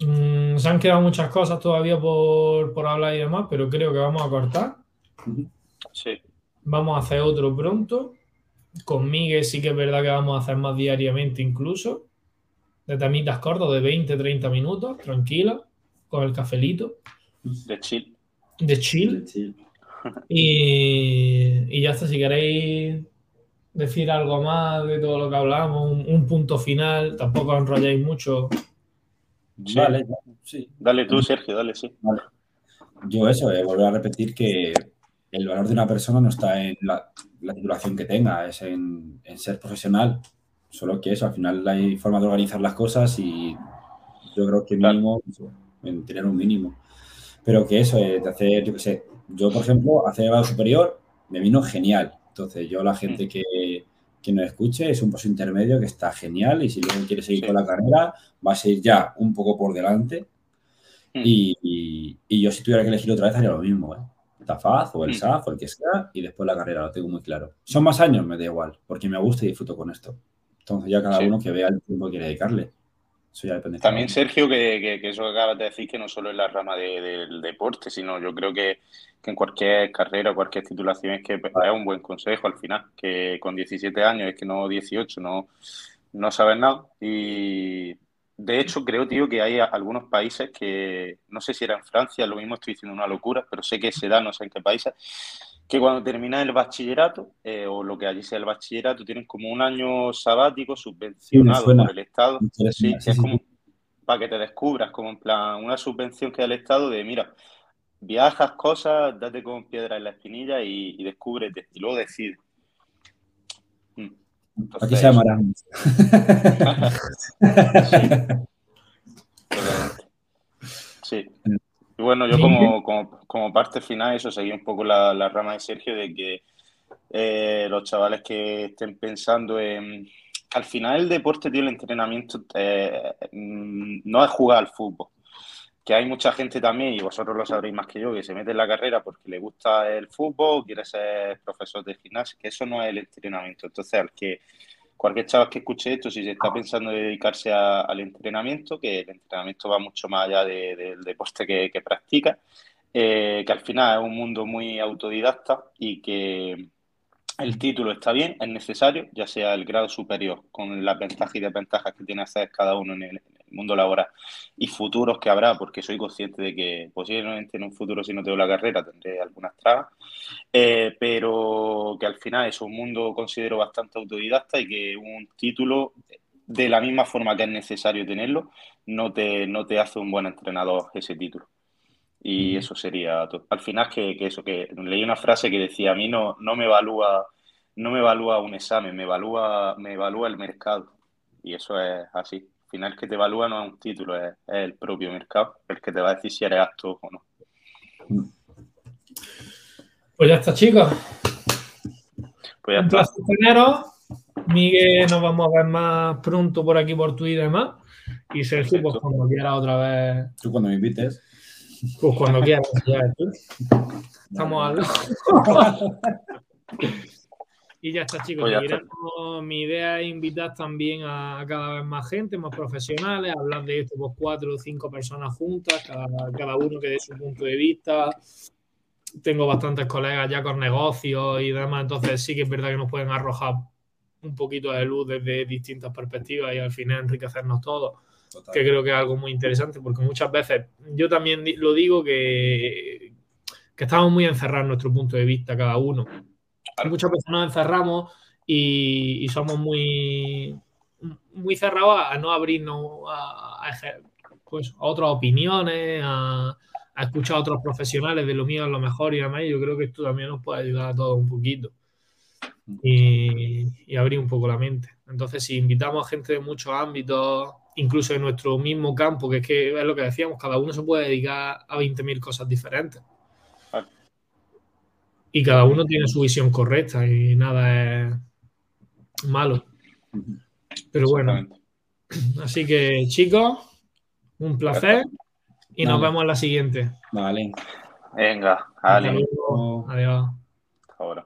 Mm, se han quedado muchas cosas todavía por, hablar y demás, pero creo que vamos a cortar. Sí. Vamos a hacer otro pronto. Con Miguel sí que es verdad que vamos a hacer más diariamente incluso. De tamitas cortos de 20, 30 minutos, tranquilo, con el cafelito. De chill. De chill. Y, ya está, si queréis decir algo más de todo lo que hablamos, un, un punto final, tampoco enrolláis mucho Vale, sí. Dale tú, Sergio, dale, sí. Yo eso, eh, volver a repetir que el valor de una persona no está en la, titulación que tenga, es en, ser profesional. Solo que eso, al final hay formas de organizar las cosas y yo creo que mínimo, en tener un mínimo. Pero que eso, eh, de hacer, yo qué sé, yo por ejemplo, hacer grado superior me vino genial. Entonces, yo la gente mm. que, que nos escuche, es un paso intermedio que está genial y si luego quiere seguir con la carrera, va a ser ya un poco por delante. Hmm. Y, yo si tuviera que elegir otra vez haría lo mismo, ¿eh? Tafaz o el hmm. SAF o el que sea y después la carrera, lo tengo muy claro. Son más años, me da igual, porque me gusta y disfruto con esto. Entonces ya cada uno que vea el tiempo que quiere dedicarle. Eso ya depende. También, Sergio, que, eso que acabas de decir, que no solo es la rama del deporte, sino yo creo que en cualquier carrera, cualquier titulación es que es un buen consejo al final, que con 17 años, es que no 18, no, no sabes nada. Y de hecho creo, tío, que hay algunos países que, no sé si era en Francia, lo mismo estoy diciendo una locura, pero sé que se da, no sé en qué países, que cuando terminas el bachillerato, eh, o lo que allí sea el bachillerato, tienen como un año sabático subvencionado por el Estado. Sí, es como para que te descubras, como en plan, una subvención que da el Estado de, mira, viajas cosas, date con piedra en la espinilla y, y descúbrete, y luego decides. Mm. Aquí se llamarán. sí. Y bueno, yo como, como, parte final, eso seguí un poco la, la rama de Sergio de que eh, los chavales que estén pensando en... Al final el deporte, tío, el entrenamiento eh, mm, no es jugar al fútbol que hay mucha gente también, y vosotros lo sabréis más que yo, que se mete en la carrera porque le gusta el fútbol, quiere ser profesor de gimnasio, que eso no es el entrenamiento. Entonces, al que cualquier chaval que escuche esto, si se está pensando en dedicarse al entrenamiento, que el entrenamiento va mucho más allá del deporte que, practica, eh, que al final es un mundo muy autodidacta y que el título está bien, es necesario, ya sea el grado superior, con las ventajas y desventajas que tiene hacer cada uno en el, mundo laboral y futuros que habrá, porque soy consciente de que posiblemente en un futuro, si no tengo la carrera, tendré algunas trabas, eh, pero que al final es un mundo considero bastante autodidacta y que un título, de la misma forma que es necesario tenerlo, no te, no te hace un buen entrenador ese título. Y eso sería todo. Al final que, que, eso, que leí una frase que decía, a mí no, no me evalúa, no me evalúa un examen, me evalúa, me evalúa el mercado. Y eso es así. Al final el que te evalúa no es un título, es, el propio mercado, el que te va a decir si eres apto o no. Pues ya está, chicos. Pues ya un está. placer teneros. Miguel, nos vamos a ver más pronto por aquí por Twitter y demás. Y Sergio, pues cuando quiera otra vez. Tú cuando me invites. Pues cuando quieras, ya Estamos al Y ya está, chicos. Pues mi idea es invitar también a cada vez más gente, más profesionales, hablar de esto, pues cuatro o cinco personas juntas, cada, uno que dé su punto de vista. Tengo bastantes colegas ya con negocios y demás, entonces sí que es verdad que nos pueden arrojar un poquito de luz desde distintas perspectivas y al final enriquecernos todos que creo que es algo muy interesante, porque muchas veces yo también lo digo que, que estamos muy encerrados en nuestro punto de vista cada uno. Muchas veces nos encerramos y, somos muy, muy cerrados a no abrirnos a, pues, otras opiniones, a, escuchar a otros profesionales de lo mío, a lo mejor y demás. yo creo que esto también nos puede ayudar a todos un poquito y, y abrir un poco la mente. Entonces, si invitamos a gente de muchos ámbitos, incluso en nuestro mismo campo, que es que es lo que decíamos, cada uno se puede dedicar a 20.000 cosas diferentes. Y cada uno tiene su visión correcta y nada es malo. Pero bueno. Así que, chicos, un placer y nos vemos en la siguiente. Vale. Venga, Adiós. Adiós. Ahora.